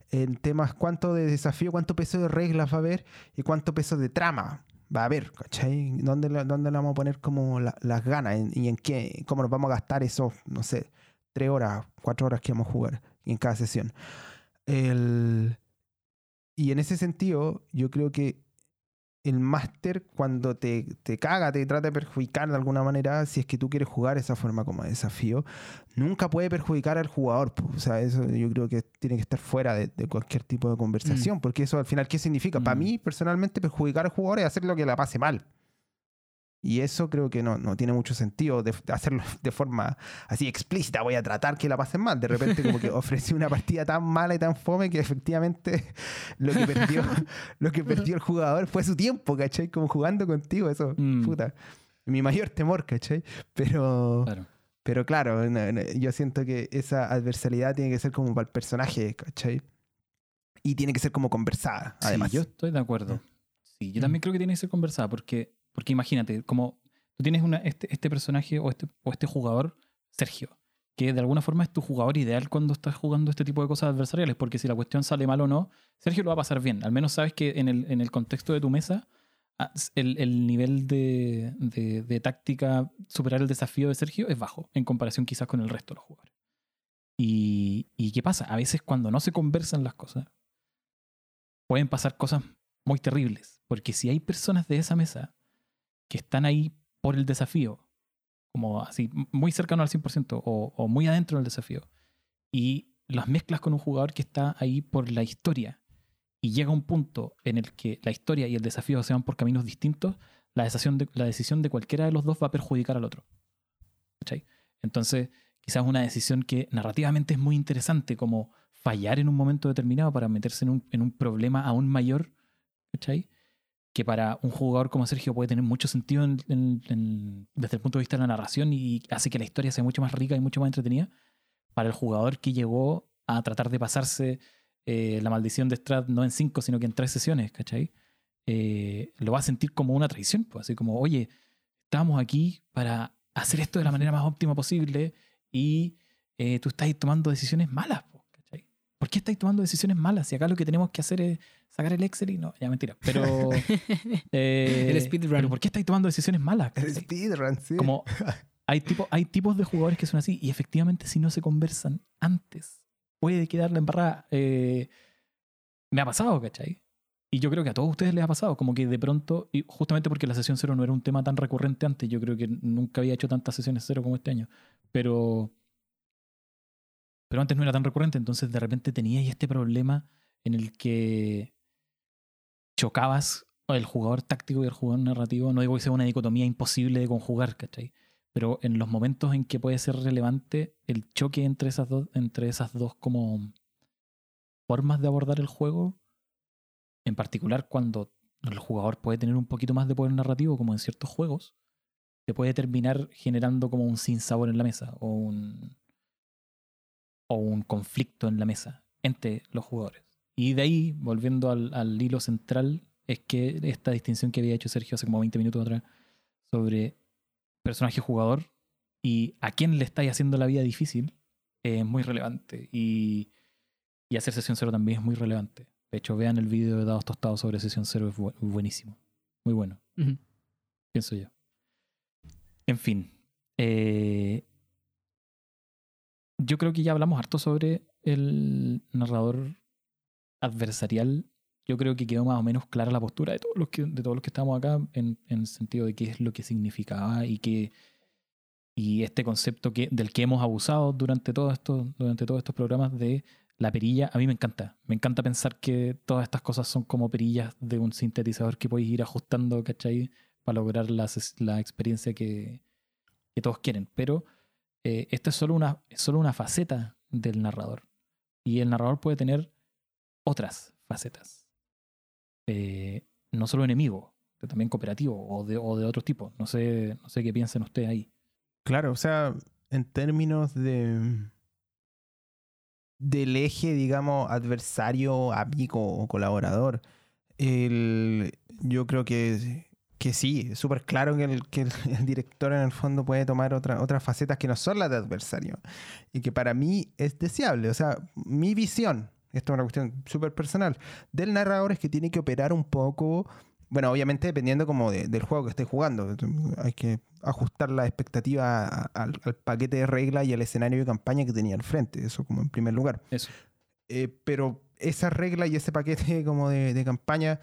en temas cuánto de desafío, cuánto peso de reglas va a haber y cuánto peso de trama va a haber, ¿cachai? ¿Dónde, dónde le vamos a poner como la- las ganas y en qué, cómo nos vamos a gastar esos, no sé, tres horas, cuatro horas que vamos a jugar en cada sesión? El- y en ese sentido, yo creo que el máster cuando te, te caga, te trata de perjudicar de alguna manera, si es que tú quieres jugar esa forma como desafío, nunca puede perjudicar al jugador. po. O sea, eso yo creo que tiene que estar fuera de, de cualquier tipo de conversación, porque eso al final, ¿qué significa? Para Mm. mí, personalmente, perjudicar al jugador es hacer lo que la pase mal. Y eso creo que no, no tiene mucho sentido de, de hacerlo [LAUGHS] de forma así explícita. Voy a tratar que la pasen mal. De repente, como que [LAUGHS] ofrecí una partida tan mala y tan fome que efectivamente [LAUGHS] lo que perdió, lo que perdió el jugador fue su tiempo, ¿cachai? Como jugando contigo, eso, Mm. puta. Mi mayor temor, ¿cachai? Pero. Claro. Pero claro, no, no, yo siento que esa adversalidad tiene que ser como para el personaje, ¿cachai? Y tiene que ser como conversada, además. Sí, yo estoy de acuerdo. Sí, yo Mm. también creo que tiene que ser conversada porque, porque imagínate, como tú tienes una, este, este personaje o este, o este jugador, Sergio, que de alguna forma es tu jugador ideal cuando estás jugando este tipo de cosas adversariales, porque si la cuestión sale mal o no, Sergio lo va a pasar bien. Al menos sabes que en el, en el contexto de tu mesa, ah, el, el nivel de, de- de táctica, superar el desafío de Sergio es bajo, en comparación quizás con el resto de los jugadores. Y, ¿Y qué pasa? A veces cuando no se conversan las cosas, pueden pasar cosas muy terribles. Porque si hay personas de esa mesa que están ahí por el desafío, como así, muy cercano al 100% o, o muy adentro del desafío, y las mezclas con un jugador que está ahí por la historia, y llega un punto en el que la historia y el desafío se van por caminos distintos, la decisión de, la decisión de cualquiera de los dos va a perjudicar al otro. ¿Cachai? Entonces, quizás una decisión que narrativamente es muy interesante, como fallar en un momento determinado para meterse en un, en un problema aún mayor, ¿cachai? Que para un jugador como Sergio puede tener mucho sentido en- en- en- desde el punto de vista de la narración y hace que la historia sea mucho más rica y mucho más entretenida. Para el jugador que llegó a tratar de pasarse eh, la maldición de Strad no en cinco, sino que en tres sesiones, ¿cachai? Eh, lo va a sentir como una traición, pues, así como, oye, estamos aquí para hacer esto de la manera más óptima posible y eh, tú estás tomando decisiones malas. ¿Por qué estáis tomando decisiones malas? Si acá lo que tenemos que hacer es sacar el Excel y no, ya mentira, pero... [LAUGHS] eh, El speedrun. Pero ¿por qué estáis tomando decisiones malas? El speedrun, sí. Como [LAUGHS] hay, tipo, hay tipos de jugadores que son así y efectivamente si no se conversan antes, puede quedar la embarrada. Eh, me ha pasado, ¿cachai? Y yo creo que a todos ustedes les ha pasado, como que de pronto, y justamente porque la sesión cero no era un tema tan recurrente antes, yo creo que nunca había hecho tantas sesiones cero como este año, pero, pero antes no era tan recurrente, entonces de repente teníais este problema en el que chocabas el jugador táctico y el jugador narrativo, no digo que sea una dicotomía imposible de conjugar, ¿cachai? Pero en los momentos en que puede ser relevante el choque entre esas dos, entre esas dos como formas de abordar el juego, en particular cuando el jugador puede tener un poquito más de poder narrativo, como en ciertos juegos, te puede terminar generando como un sinsabor en la mesa o un, o un conflicto en la mesa entre los jugadores. Y de ahí, volviendo al, al hilo central, es que esta distinción que había hecho Sergio hace como 20 minutos atrás sobre personaje jugador y a quién le estáis haciendo la vida difícil es muy relevante. Y, y hacer sesión cero también es muy relevante. De hecho, vean el vídeo de Dados Tostados sobre sesión cero, es bu- buenísimo. muy bueno, pienso yo. En fin, eh, yo creo que ya hablamos harto sobre el narrador adversarial. Yo creo que quedó más o menos clara la postura de todos los que, de todos los que estamos acá en, en el sentido de qué es lo que significaba y que y este concepto que, del que hemos abusado durante todo esto, durante todos estos programas de la perilla, a mí me encanta. Me encanta pensar que todas estas cosas son como perillas de un sintetizador que podéis ir ajustando, ¿cachai? Para lograr la, la experiencia que, que todos quieren. Pero eh, esto es solo, una, solo una faceta del narrador. Y el narrador puede tener otras facetas. Eh, no solo enemigo, también cooperativo o de, o de otro tipo. No sé, no sé qué piensen ustedes ahí. Claro, o sea, en términos de del eje, digamos, adversario, amigo o colaborador, el, yo creo que, que sí, es súper claro que, el, que el, [LAUGHS] el director en el fondo puede tomar otra, otras facetas que no son las de adversario y que para mí es deseable. O sea, mi visión, esto es una cuestión súper personal, del narrador es que tiene que operar un poco bueno, obviamente dependiendo como de- del juego que estés jugando. Hay que ajustar la expectativa a- al, al paquete de reglas y al escenario de campaña que tenía al frente. Eso como en primer lugar. Eso. Eh, pero esa regla y ese paquete [LAUGHS] como de, de campaña,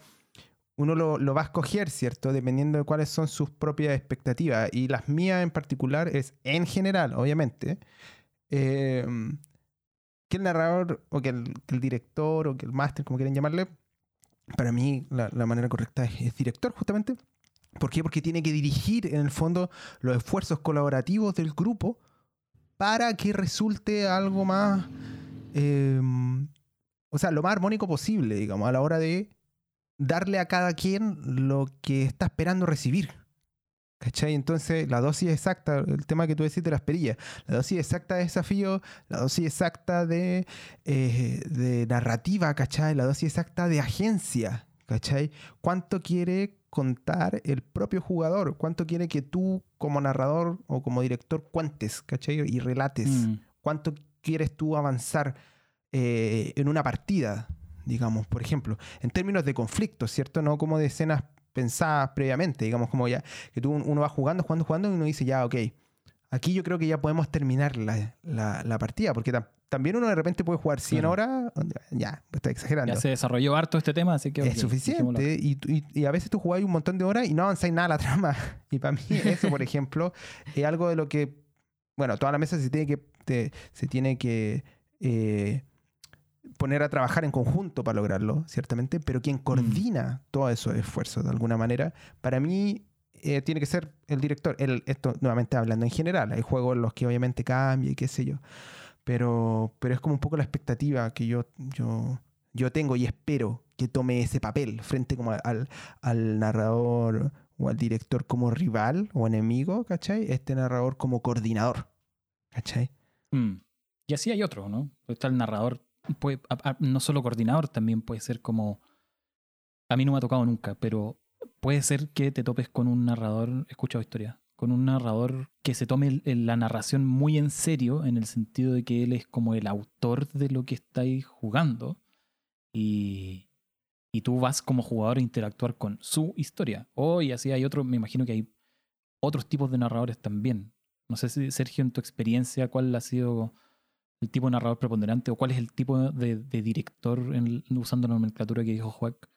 uno lo, lo va a escoger, ¿cierto? Dependiendo de cuáles son sus propias expectativas. Y las mías en particular es, en general, obviamente, eh, que el narrador o que el, director o que el máster, como quieran llamarle, para mí la, manera correcta es, es director, justamente. ¿Por qué? Porque tiene que dirigir, en el fondo, los esfuerzos colaborativos del grupo para que resulte algo más eh, o sea, lo más armónico posible, digamos, a la hora de darle a cada quien lo que está esperando recibir. ¿Cachai? Entonces, la dosis exacta, el tema que tú decís de las perillas, la dosis exacta de desafío, la dosis exacta de, eh, de narrativa, ¿cachai? La dosis exacta de agencia, ¿cachai? ¿Cuánto quiere contar el propio jugador? ¿Cuánto quiere que tú, como narrador o como director, cuentes, ¿cachai? Y relates Mm, cuánto quieres tú avanzar eh, en una partida, digamos, por ejemplo, en términos de conflicto, ¿cierto? No como de escenas pensadas previamente, digamos, como ya, que tú uno va jugando, jugando, jugando y uno dice, ya, ok, aquí yo creo que ya podemos terminar la, la- la partida, porque tam- también uno de repente puede jugar 100 Claro. horas, ya, está exagerando. Ya se desarrolló harto este tema, así que. Es suficiente y, y- y a veces tú jugáis un montón de horas y no avanzáis nada a la trama. [LAUGHS] Y para mí eso, por ejemplo, es algo de lo que, bueno, toda la mesa se tiene que, te- se tiene que eh, poner a trabajar en conjunto para lograrlo, ciertamente, pero quien coordina todos esos esfuerzos de alguna manera, para mí eh, tiene que ser el director. El, esto nuevamente hablando en general, hay juegos en los que obviamente cambia y qué sé yo. Pero, pero es como un poco la expectativa que yo, yo, yo tengo y espero que tome ese papel frente como al, al narrador o al director como rival o enemigo, ¿cachai? Este narrador como coordinador, ¿cachai? Mm. Y así hay otros, ¿no? Está el narrador, puede, no solo coordinador, también puede ser como. A mí no me ha tocado nunca, pero puede ser que te topes con un narrador, he escuchado historias, con un narrador que se tome la narración muy en serio, en el sentido de que él es como el autor de lo que estáis jugando, y, y tú vas como jugador a interactuar con su historia. O, y así hay otros, me imagino que hay otros tipos de narradores también. No sé si, Sergio, en tu experiencia, ¿cuál ha sido el tipo de narrador preponderante o cuál es el tipo de, de director, en- usando la nomenclatura que dijo Juac,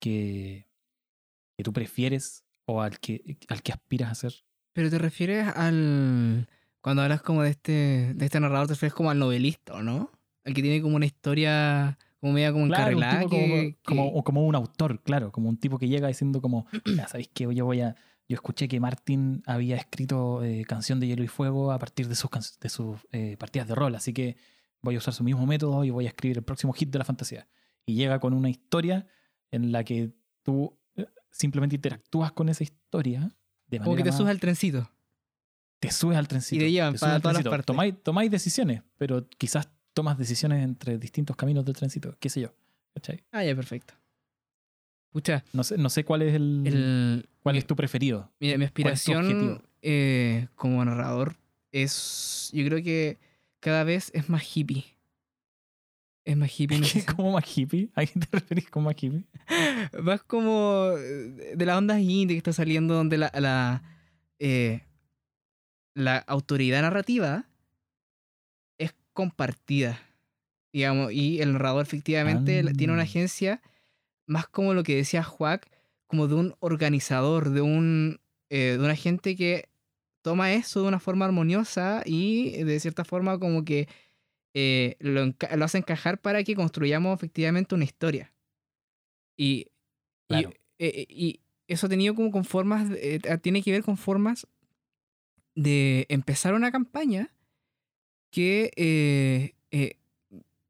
que, que tú prefieres o al que, al que aspiras a ser? Pero te refieres al. Cuando hablas como de este, de este narrador, te refieres como al novelista, ¿o no? El que tiene como una historia como media como Claro, un encarrilada. tipo como, que- como- o como un autor, claro, como un tipo que llega diciendo como, [CLEARS THROAT] ya sabéis que yo voy a... Yo escuché que Martin había escrito eh, Canción de Hielo y Fuego a partir de sus, de sus eh, partidas de rol, así que voy a usar su mismo método y voy a escribir el próximo hit de la fantasía. Y llega con una historia en la que tú eh, simplemente interactúas con esa historia de manera como que te más- subes al trencito. te subes al trencito. Y te llevan subes para todas las partes. Tomáis, tomáis decisiones, pero quizás tomas decisiones entre distintos caminos del trencito, qué sé yo. ¿cachai? Ah, ya, perfecto. Pucha, No sé, no sé cuál es el, el, cuál es tu preferido. mi, mi ¿Cuál es tu aspiración eh, como narrador es. Yo creo que cada vez es más hippie. Es más hippie. [LAUGHS] ¿Qué, ¿Cómo más hippie? ¿A quién te [LAUGHS] referís con más hippie? [LAUGHS] Más como eh, de la onda indie que está saliendo donde la, la, eh, la autoridad narrativa es compartida. Digamos, y el narrador efectivamente la- tiene una Ah. agencia más como lo que decía Juac, como de un organizador, de un eh, de una gente que toma eso de una forma armoniosa y de cierta forma como que eh, lo, lo hace encajar para que construyamos efectivamente una historia. Y, y, Claro. eh, y eso ha tenido como con formas, eh, tiene que ver con formas de empezar una campaña que eh, eh,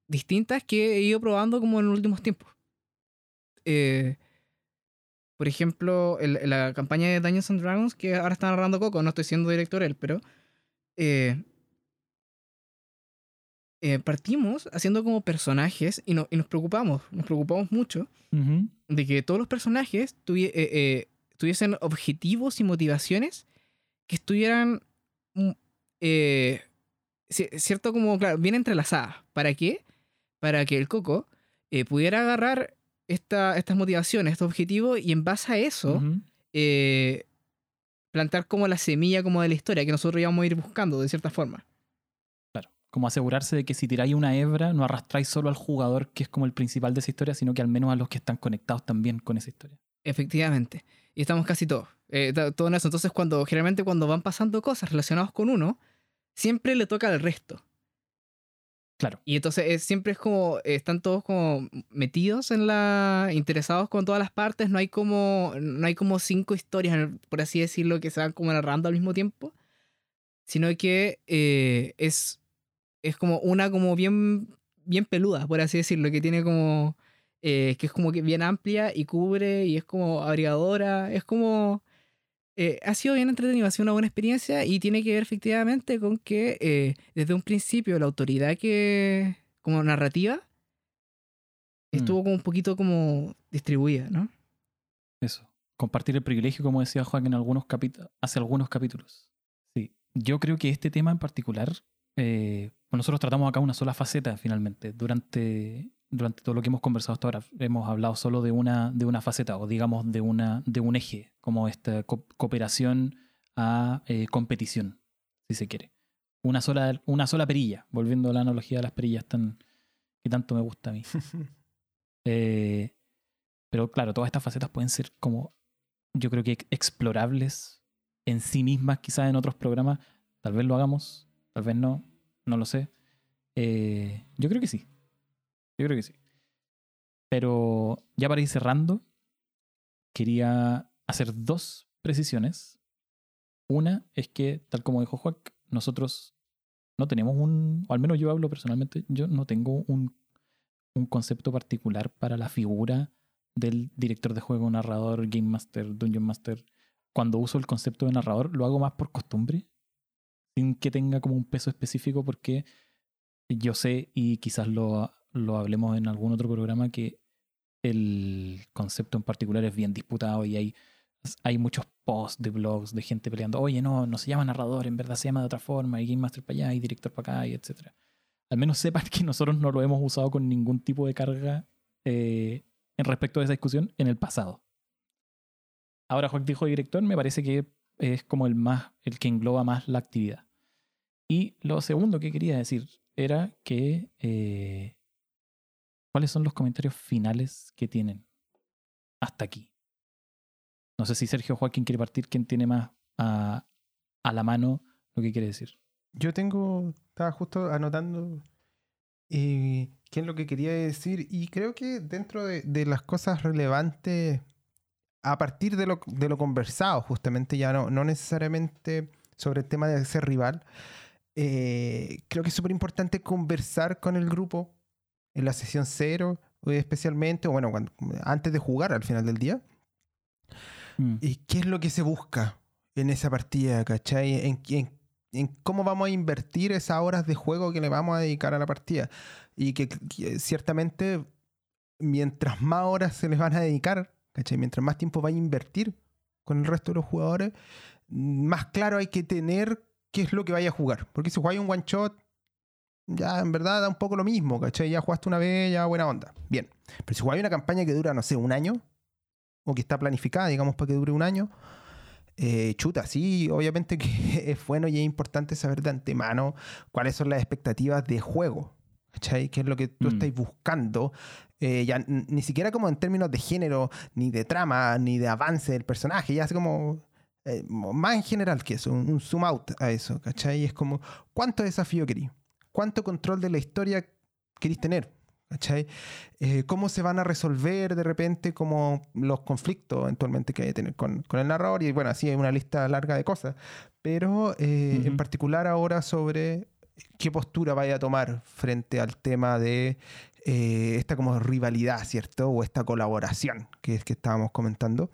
distintas que he ido probando como en los últimos tiempos. Eh, por ejemplo, el- la campaña de Dungeons and Dragons que ahora está narrando Coco, no estoy siendo director él, pero eh, eh, partimos haciendo como personajes y, no- y nos preocupamos, nos preocupamos mucho de que todos los personajes tuvie- eh, eh, tuviesen objetivos y motivaciones que estuvieran mm, ci- cierto como claro, bien entrelazadas. ¿Para qué? Para que el Coco pudiera agarrar esta- estas motivaciones, estos objetivos y en base a eso eh, plantar como la semilla como de la historia que nosotros íbamos a ir buscando de cierta forma. Claro. Como asegurarse de que si tiráis una hebra, no arrastráis solo al jugador que es como el principal de esa historia, sino que al menos a los que están conectados también con esa historia. Efectivamente. Y estamos casi todos. eh, to- todo en eso. Entonces, cuando, generalmente cuando van pasando cosas relacionadas con uno, siempre le toca al resto. Claro. Y entonces eh, siempre es como, están todos como metidos en la, interesados con todas las partes, no hay como, no hay como cinco historias, por así decirlo, que se van como narrando al mismo tiempo, sino que eh, es, es como una como bien, bien peluda, por así decirlo, que tiene como, eh, que es como que bien amplia y cubre y es como abrigadora, es como... eh, ha sido bien entretenido, ha sido una buena experiencia y tiene que ver efectivamente con que eh, desde un principio la autoridad que, como narrativa, Mm. estuvo como un poquito como distribuida, ¿no? Eso. Compartir el privilegio, como decía Joaquín en algunos hace algunos capítulos. Sí. Yo creo que este tema en particular, eh, nosotros tratamos acá una sola faceta finalmente. Durante, durante todo lo que hemos conversado hasta ahora, hemos hablado solo de una, de una faceta, o digamos de, una, de un eje, como esta co- cooperación a eh, competición, si se quiere. Una sola, una sola perilla, volviendo a la analogía de las perillas tan, que tanto me gusta a mí. [LAUGHS] Eh, pero claro, todas estas facetas pueden ser como, yo creo que ex- explorables en sí mismas, quizás en otros programas. Tal vez lo hagamos, tal vez no, no lo sé. Eh, yo creo que sí. Yo creo que sí. Pero ya para ir cerrando, quería hacer dos precisiones. Una es que, tal como dijo Juac, nosotros no tenemos un, o al menos yo hablo personalmente, yo no tengo un, un concepto particular para la figura del director de juego, narrador, game master, dungeon master. Cuando uso el concepto de narrador, lo hago más por costumbre, sin que tenga como un peso específico, porque yo sé, y quizás lo, lo hablemos en algún otro programa, que el concepto en particular es bien disputado y hay, hay muchos posts de blogs de gente peleando, oye, no, no se llama narrador, en verdad se llama de otra forma, y game master para allá, y director para acá, y etcétera al menos sepan que nosotros no lo hemos usado con ningún tipo de carga eh, en respecto a esa discusión en el pasado. Ahora Juan dijo director, me parece que es como el más, el que engloba más la actividad. Y lo segundo que quería decir era que eh, ¿cuáles son los comentarios finales que tienen hasta aquí? No sé si Sergio Joaquín quiere partir, quién tiene más a, a la mano lo que quiere decir. Yo tengo, estaba justo anotando eh, qué es lo que quería decir y creo que dentro de, de las cosas relevantes, a partir de lo, de lo conversado, justamente ya no, no necesariamente sobre el tema de ser rival, eh, creo que es súper importante conversar con el grupo en la sesión cero, eh, especialmente, o bueno, cuando- antes de jugar al final del día. Mm. ¿Y qué es lo que se busca en esa partida, cachai? ¿En, en- en cómo vamos a invertir esas horas de juego que le vamos a dedicar a la partida? Y que, que ciertamente, mientras más horas se les van a dedicar, ¿cachai? Mientras más tiempo vaya a invertir con el resto de los jugadores, más claro hay que tener qué es lo que vaya a jugar. Porque si jugáis un one shot, ya en verdad da un poco lo mismo, ¿cachai? Ya jugaste una vez, ya buena onda. Bien. Pero si jugáis una campaña que dura, no sé, un año, o que está planificada, digamos, para que dure un año, eh, chuta, sí, obviamente que [LAUGHS] es bueno y es importante saber de antemano cuáles son las expectativas de juego. ¿Cachai? ¿Qué es lo que tú Mm. estáis buscando? Eh, ya ni siquiera como en términos de género, ni de trama, ni de avance del personaje, ya es como eh, más en general que eso, un, un zoom out a eso, ¿cachai? Es como, ¿cuánto desafío querí? ¿Cuánto control de la historia queréis tener? ¿Cachai? Eh, ¿Cómo se van a resolver de repente como los conflictos eventualmente que hay que tener con, con el narrador? Y bueno, así hay una lista larga de cosas. Pero eh, en Ujú. particular ahora sobre qué postura vaya a tomar frente al tema de eh, esta como rivalidad, ¿cierto? O esta colaboración que es que estábamos comentando.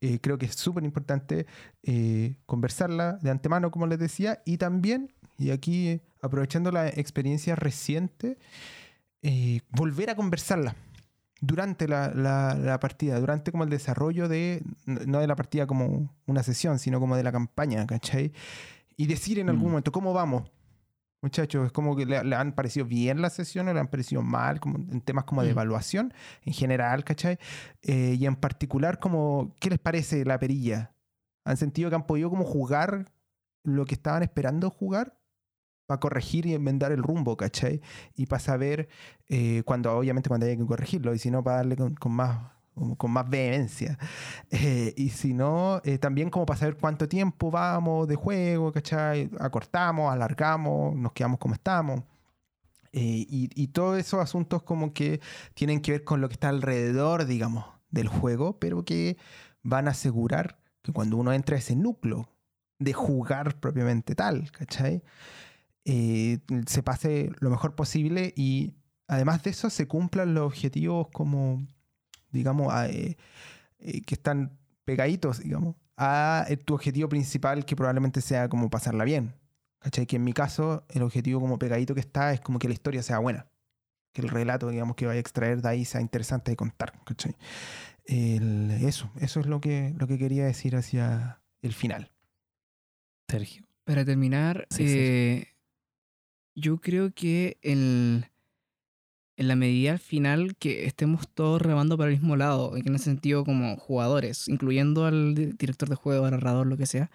Eh, creo que es súper importante eh, conversarla de antemano, como les decía, y también, y aquí aprovechando la experiencia reciente, eh, volver a conversarla durante la, la- la partida, durante como el desarrollo de, no de la partida como una sesión, sino como de la campaña, ¿cachai? Y decir en algún Mm. momento, ¿cómo vamos? Muchachos, es como que le, le han parecido bien las sesiones, o le han parecido mal, como en temas como de Mm. evaluación en general, ¿cachai? Eh, y en particular, como, ¿qué les parece la perilla? ¿Han sentido que han podido como jugar lo que estaban esperando jugar? Para corregir y enmendar el rumbo, ¿cachai? Y para saber eh, cuando, obviamente, cuando haya que corregirlo, y si no, para darle con, con más con más vehemencia. [LAUGHS] Eh, y si no, eh, también como para saber cuánto tiempo vamos de juego, ¿cachai? Acortamos, alargamos, nos quedamos como estamos. Eh, y, y todos esos asuntos como que tienen que ver con lo que está alrededor, digamos, del juego, pero que van a asegurar que cuando uno entra a ese núcleo de jugar propiamente tal, ¿cachai? Eh, se pase lo mejor posible y además de eso se cumplan los objetivos como, digamos, a, eh, eh, que están pegaditos, digamos, a tu objetivo principal que probablemente sea como pasarla bien. ¿Cachai? Que en mi caso el objetivo como pegadito que está es como que la historia sea buena. Que el relato, digamos, que vaya a extraer de ahí sea interesante de contar. ¿Cachai? El- eso, eso es lo que, lo que quería decir hacia el final. Sergio. Para terminar, Sí, sí. eh, yo creo que en la medida al final que estemos todos remando para el mismo lado, en ese sentido como jugadores, incluyendo al di- director de juego, al narrador, lo que sea,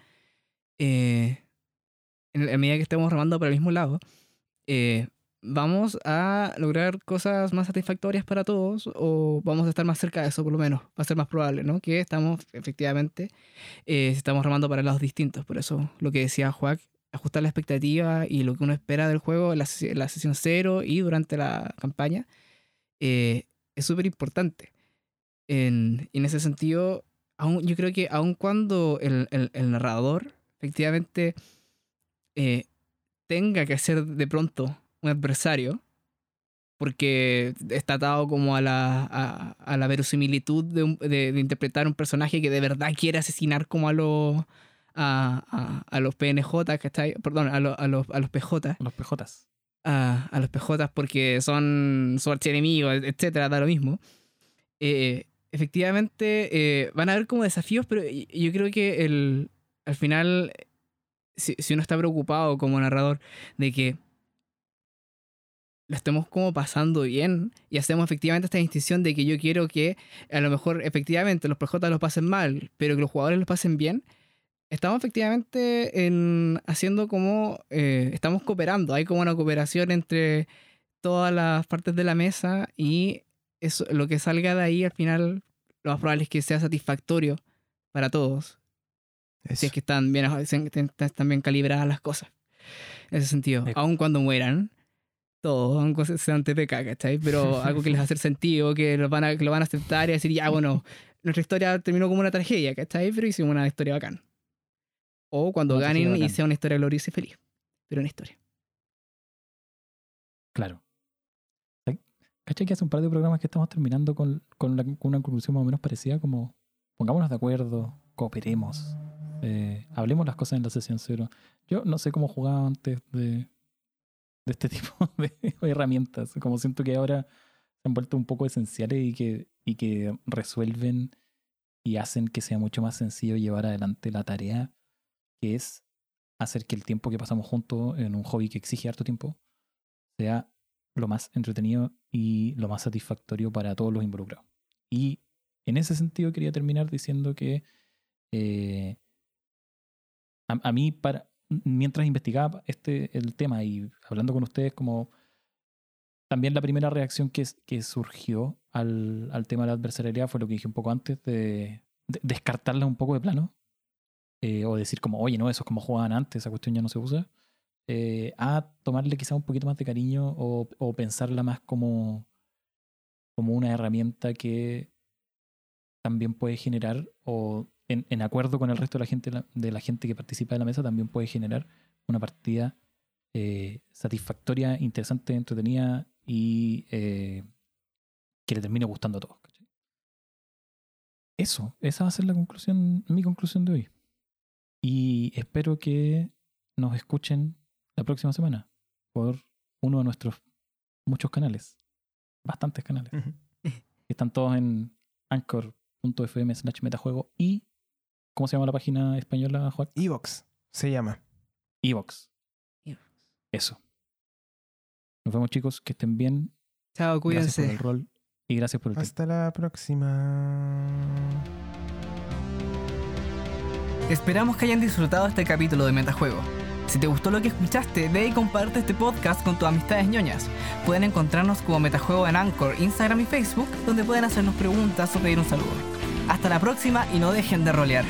eh, en la medida que estemos remando para el mismo lado, eh, vamos a lograr cosas más satisfactorias para todos o vamos a estar más cerca de eso por lo menos, va a ser más probable, ¿no? Que estamos efectivamente, eh, estamos remando para lados distintos, por eso lo que decía Juan, ajustar la expectativa y lo que uno espera del juego en la, la sesión cero y durante la campaña eh, es súper importante. En, en ese sentido, aun, yo creo que aun cuando el, el- el narrador efectivamente eh, tenga que ser de pronto un adversario, porque está atado como a la, a, a la verosimilitud de, un- de- de interpretar un personaje que de verdad quiere asesinar como a los a, a- a los PNJ, ¿cachai? Perdón, a, los- a, los, a los PJ, Los PJs. a, a los PJ porque son su archienemigos, etcétera, da lo mismo. Eh, efectivamente, eh, van a haber como desafíos, pero yo creo que el, al final, si, si uno está preocupado como narrador de que lo estemos como pasando bien y hacemos efectivamente esta distinción de que yo quiero que a lo mejor efectivamente los PJ los pasen mal, pero que los jugadores los pasen bien, estamos efectivamente en, haciendo como, eh, estamos cooperando, hay como una cooperación entre todas las partes de la mesa y eso, lo que salga de ahí al final lo más probable es que sea satisfactorio para todos, si es que están bien, están bien calibradas las cosas. En ese sentido, Eco. aun cuando mueran, todos, aunque sean TPK, ¿cachai? Pero [LAUGHS] algo que les va a hacer sentido, que lo van a, que lo van a aceptar y decir, ya, bueno, nuestra historia terminó como una tragedia, ¿cachai? Pero hicimos una historia bacán. O cuando ganen y sea una historia gloriosa y feliz. Pero una historia. Claro. ¿Cachai que hace un par de programas que estamos terminando con, con, la- con una conclusión más o menos parecida? Como pongámonos de acuerdo, cooperemos, eh, hablemos las cosas en la sesión cero. Yo no sé cómo jugaba antes de, de este [LAUGHS] tipo de herramientas. Como siento que ahora se han vuelto un poco esenciales y que, y que resuelven y hacen que sea mucho más sencillo llevar adelante la tarea que es hacer que el tiempo que pasamos juntos en un hobby que exige harto tiempo sea lo más entretenido y lo más satisfactorio para todos los involucrados. Y en ese sentido quería terminar diciendo que eh, a, mí, para, mientras investigaba este, el tema y hablando con ustedes, como también la primera reacción que, que surgió al, al tema de la adversarialidad fue lo que dije un poco antes, de descartarla un poco de plano. Eh, o decir como, oye, no, eso es como jugaban antes, esa cuestión ya no se usa. eh, a tomarle quizá un poquito más de cariño o, pensarla más como, como una herramienta que también puede generar o en, acuerdo con el resto de la gente de la gente que participa de la mesa también puede generar una partida eh, satisfactoria, interesante, entretenida y eh, que le termine gustando a todos. Eso, esa va a ser la conclusión, mi conclusión de hoy. Y espero que nos escuchen la próxima semana por uno de nuestros muchos canales, bastantes canales. Están todos en anchor.fm slash metajuego y ¿cómo se llama la página española, Juan? Evox se llama. Evox. Eso. Nos vemos chicos, que estén bien. Chao, Gracias por cuídense. el rol y gracias por el tiempo. Hasta la próxima. Esperamos que hayan disfrutado este capítulo de Metajuego. Si te gustó lo que escuchaste, ve y comparte este podcast con tus amistades ñoñas. Pueden encontrarnos como Metajuego en Anchor, Instagram y Facebook, donde pueden hacernos preguntas o pedir un saludo. Hasta la próxima y no dejen de rolear.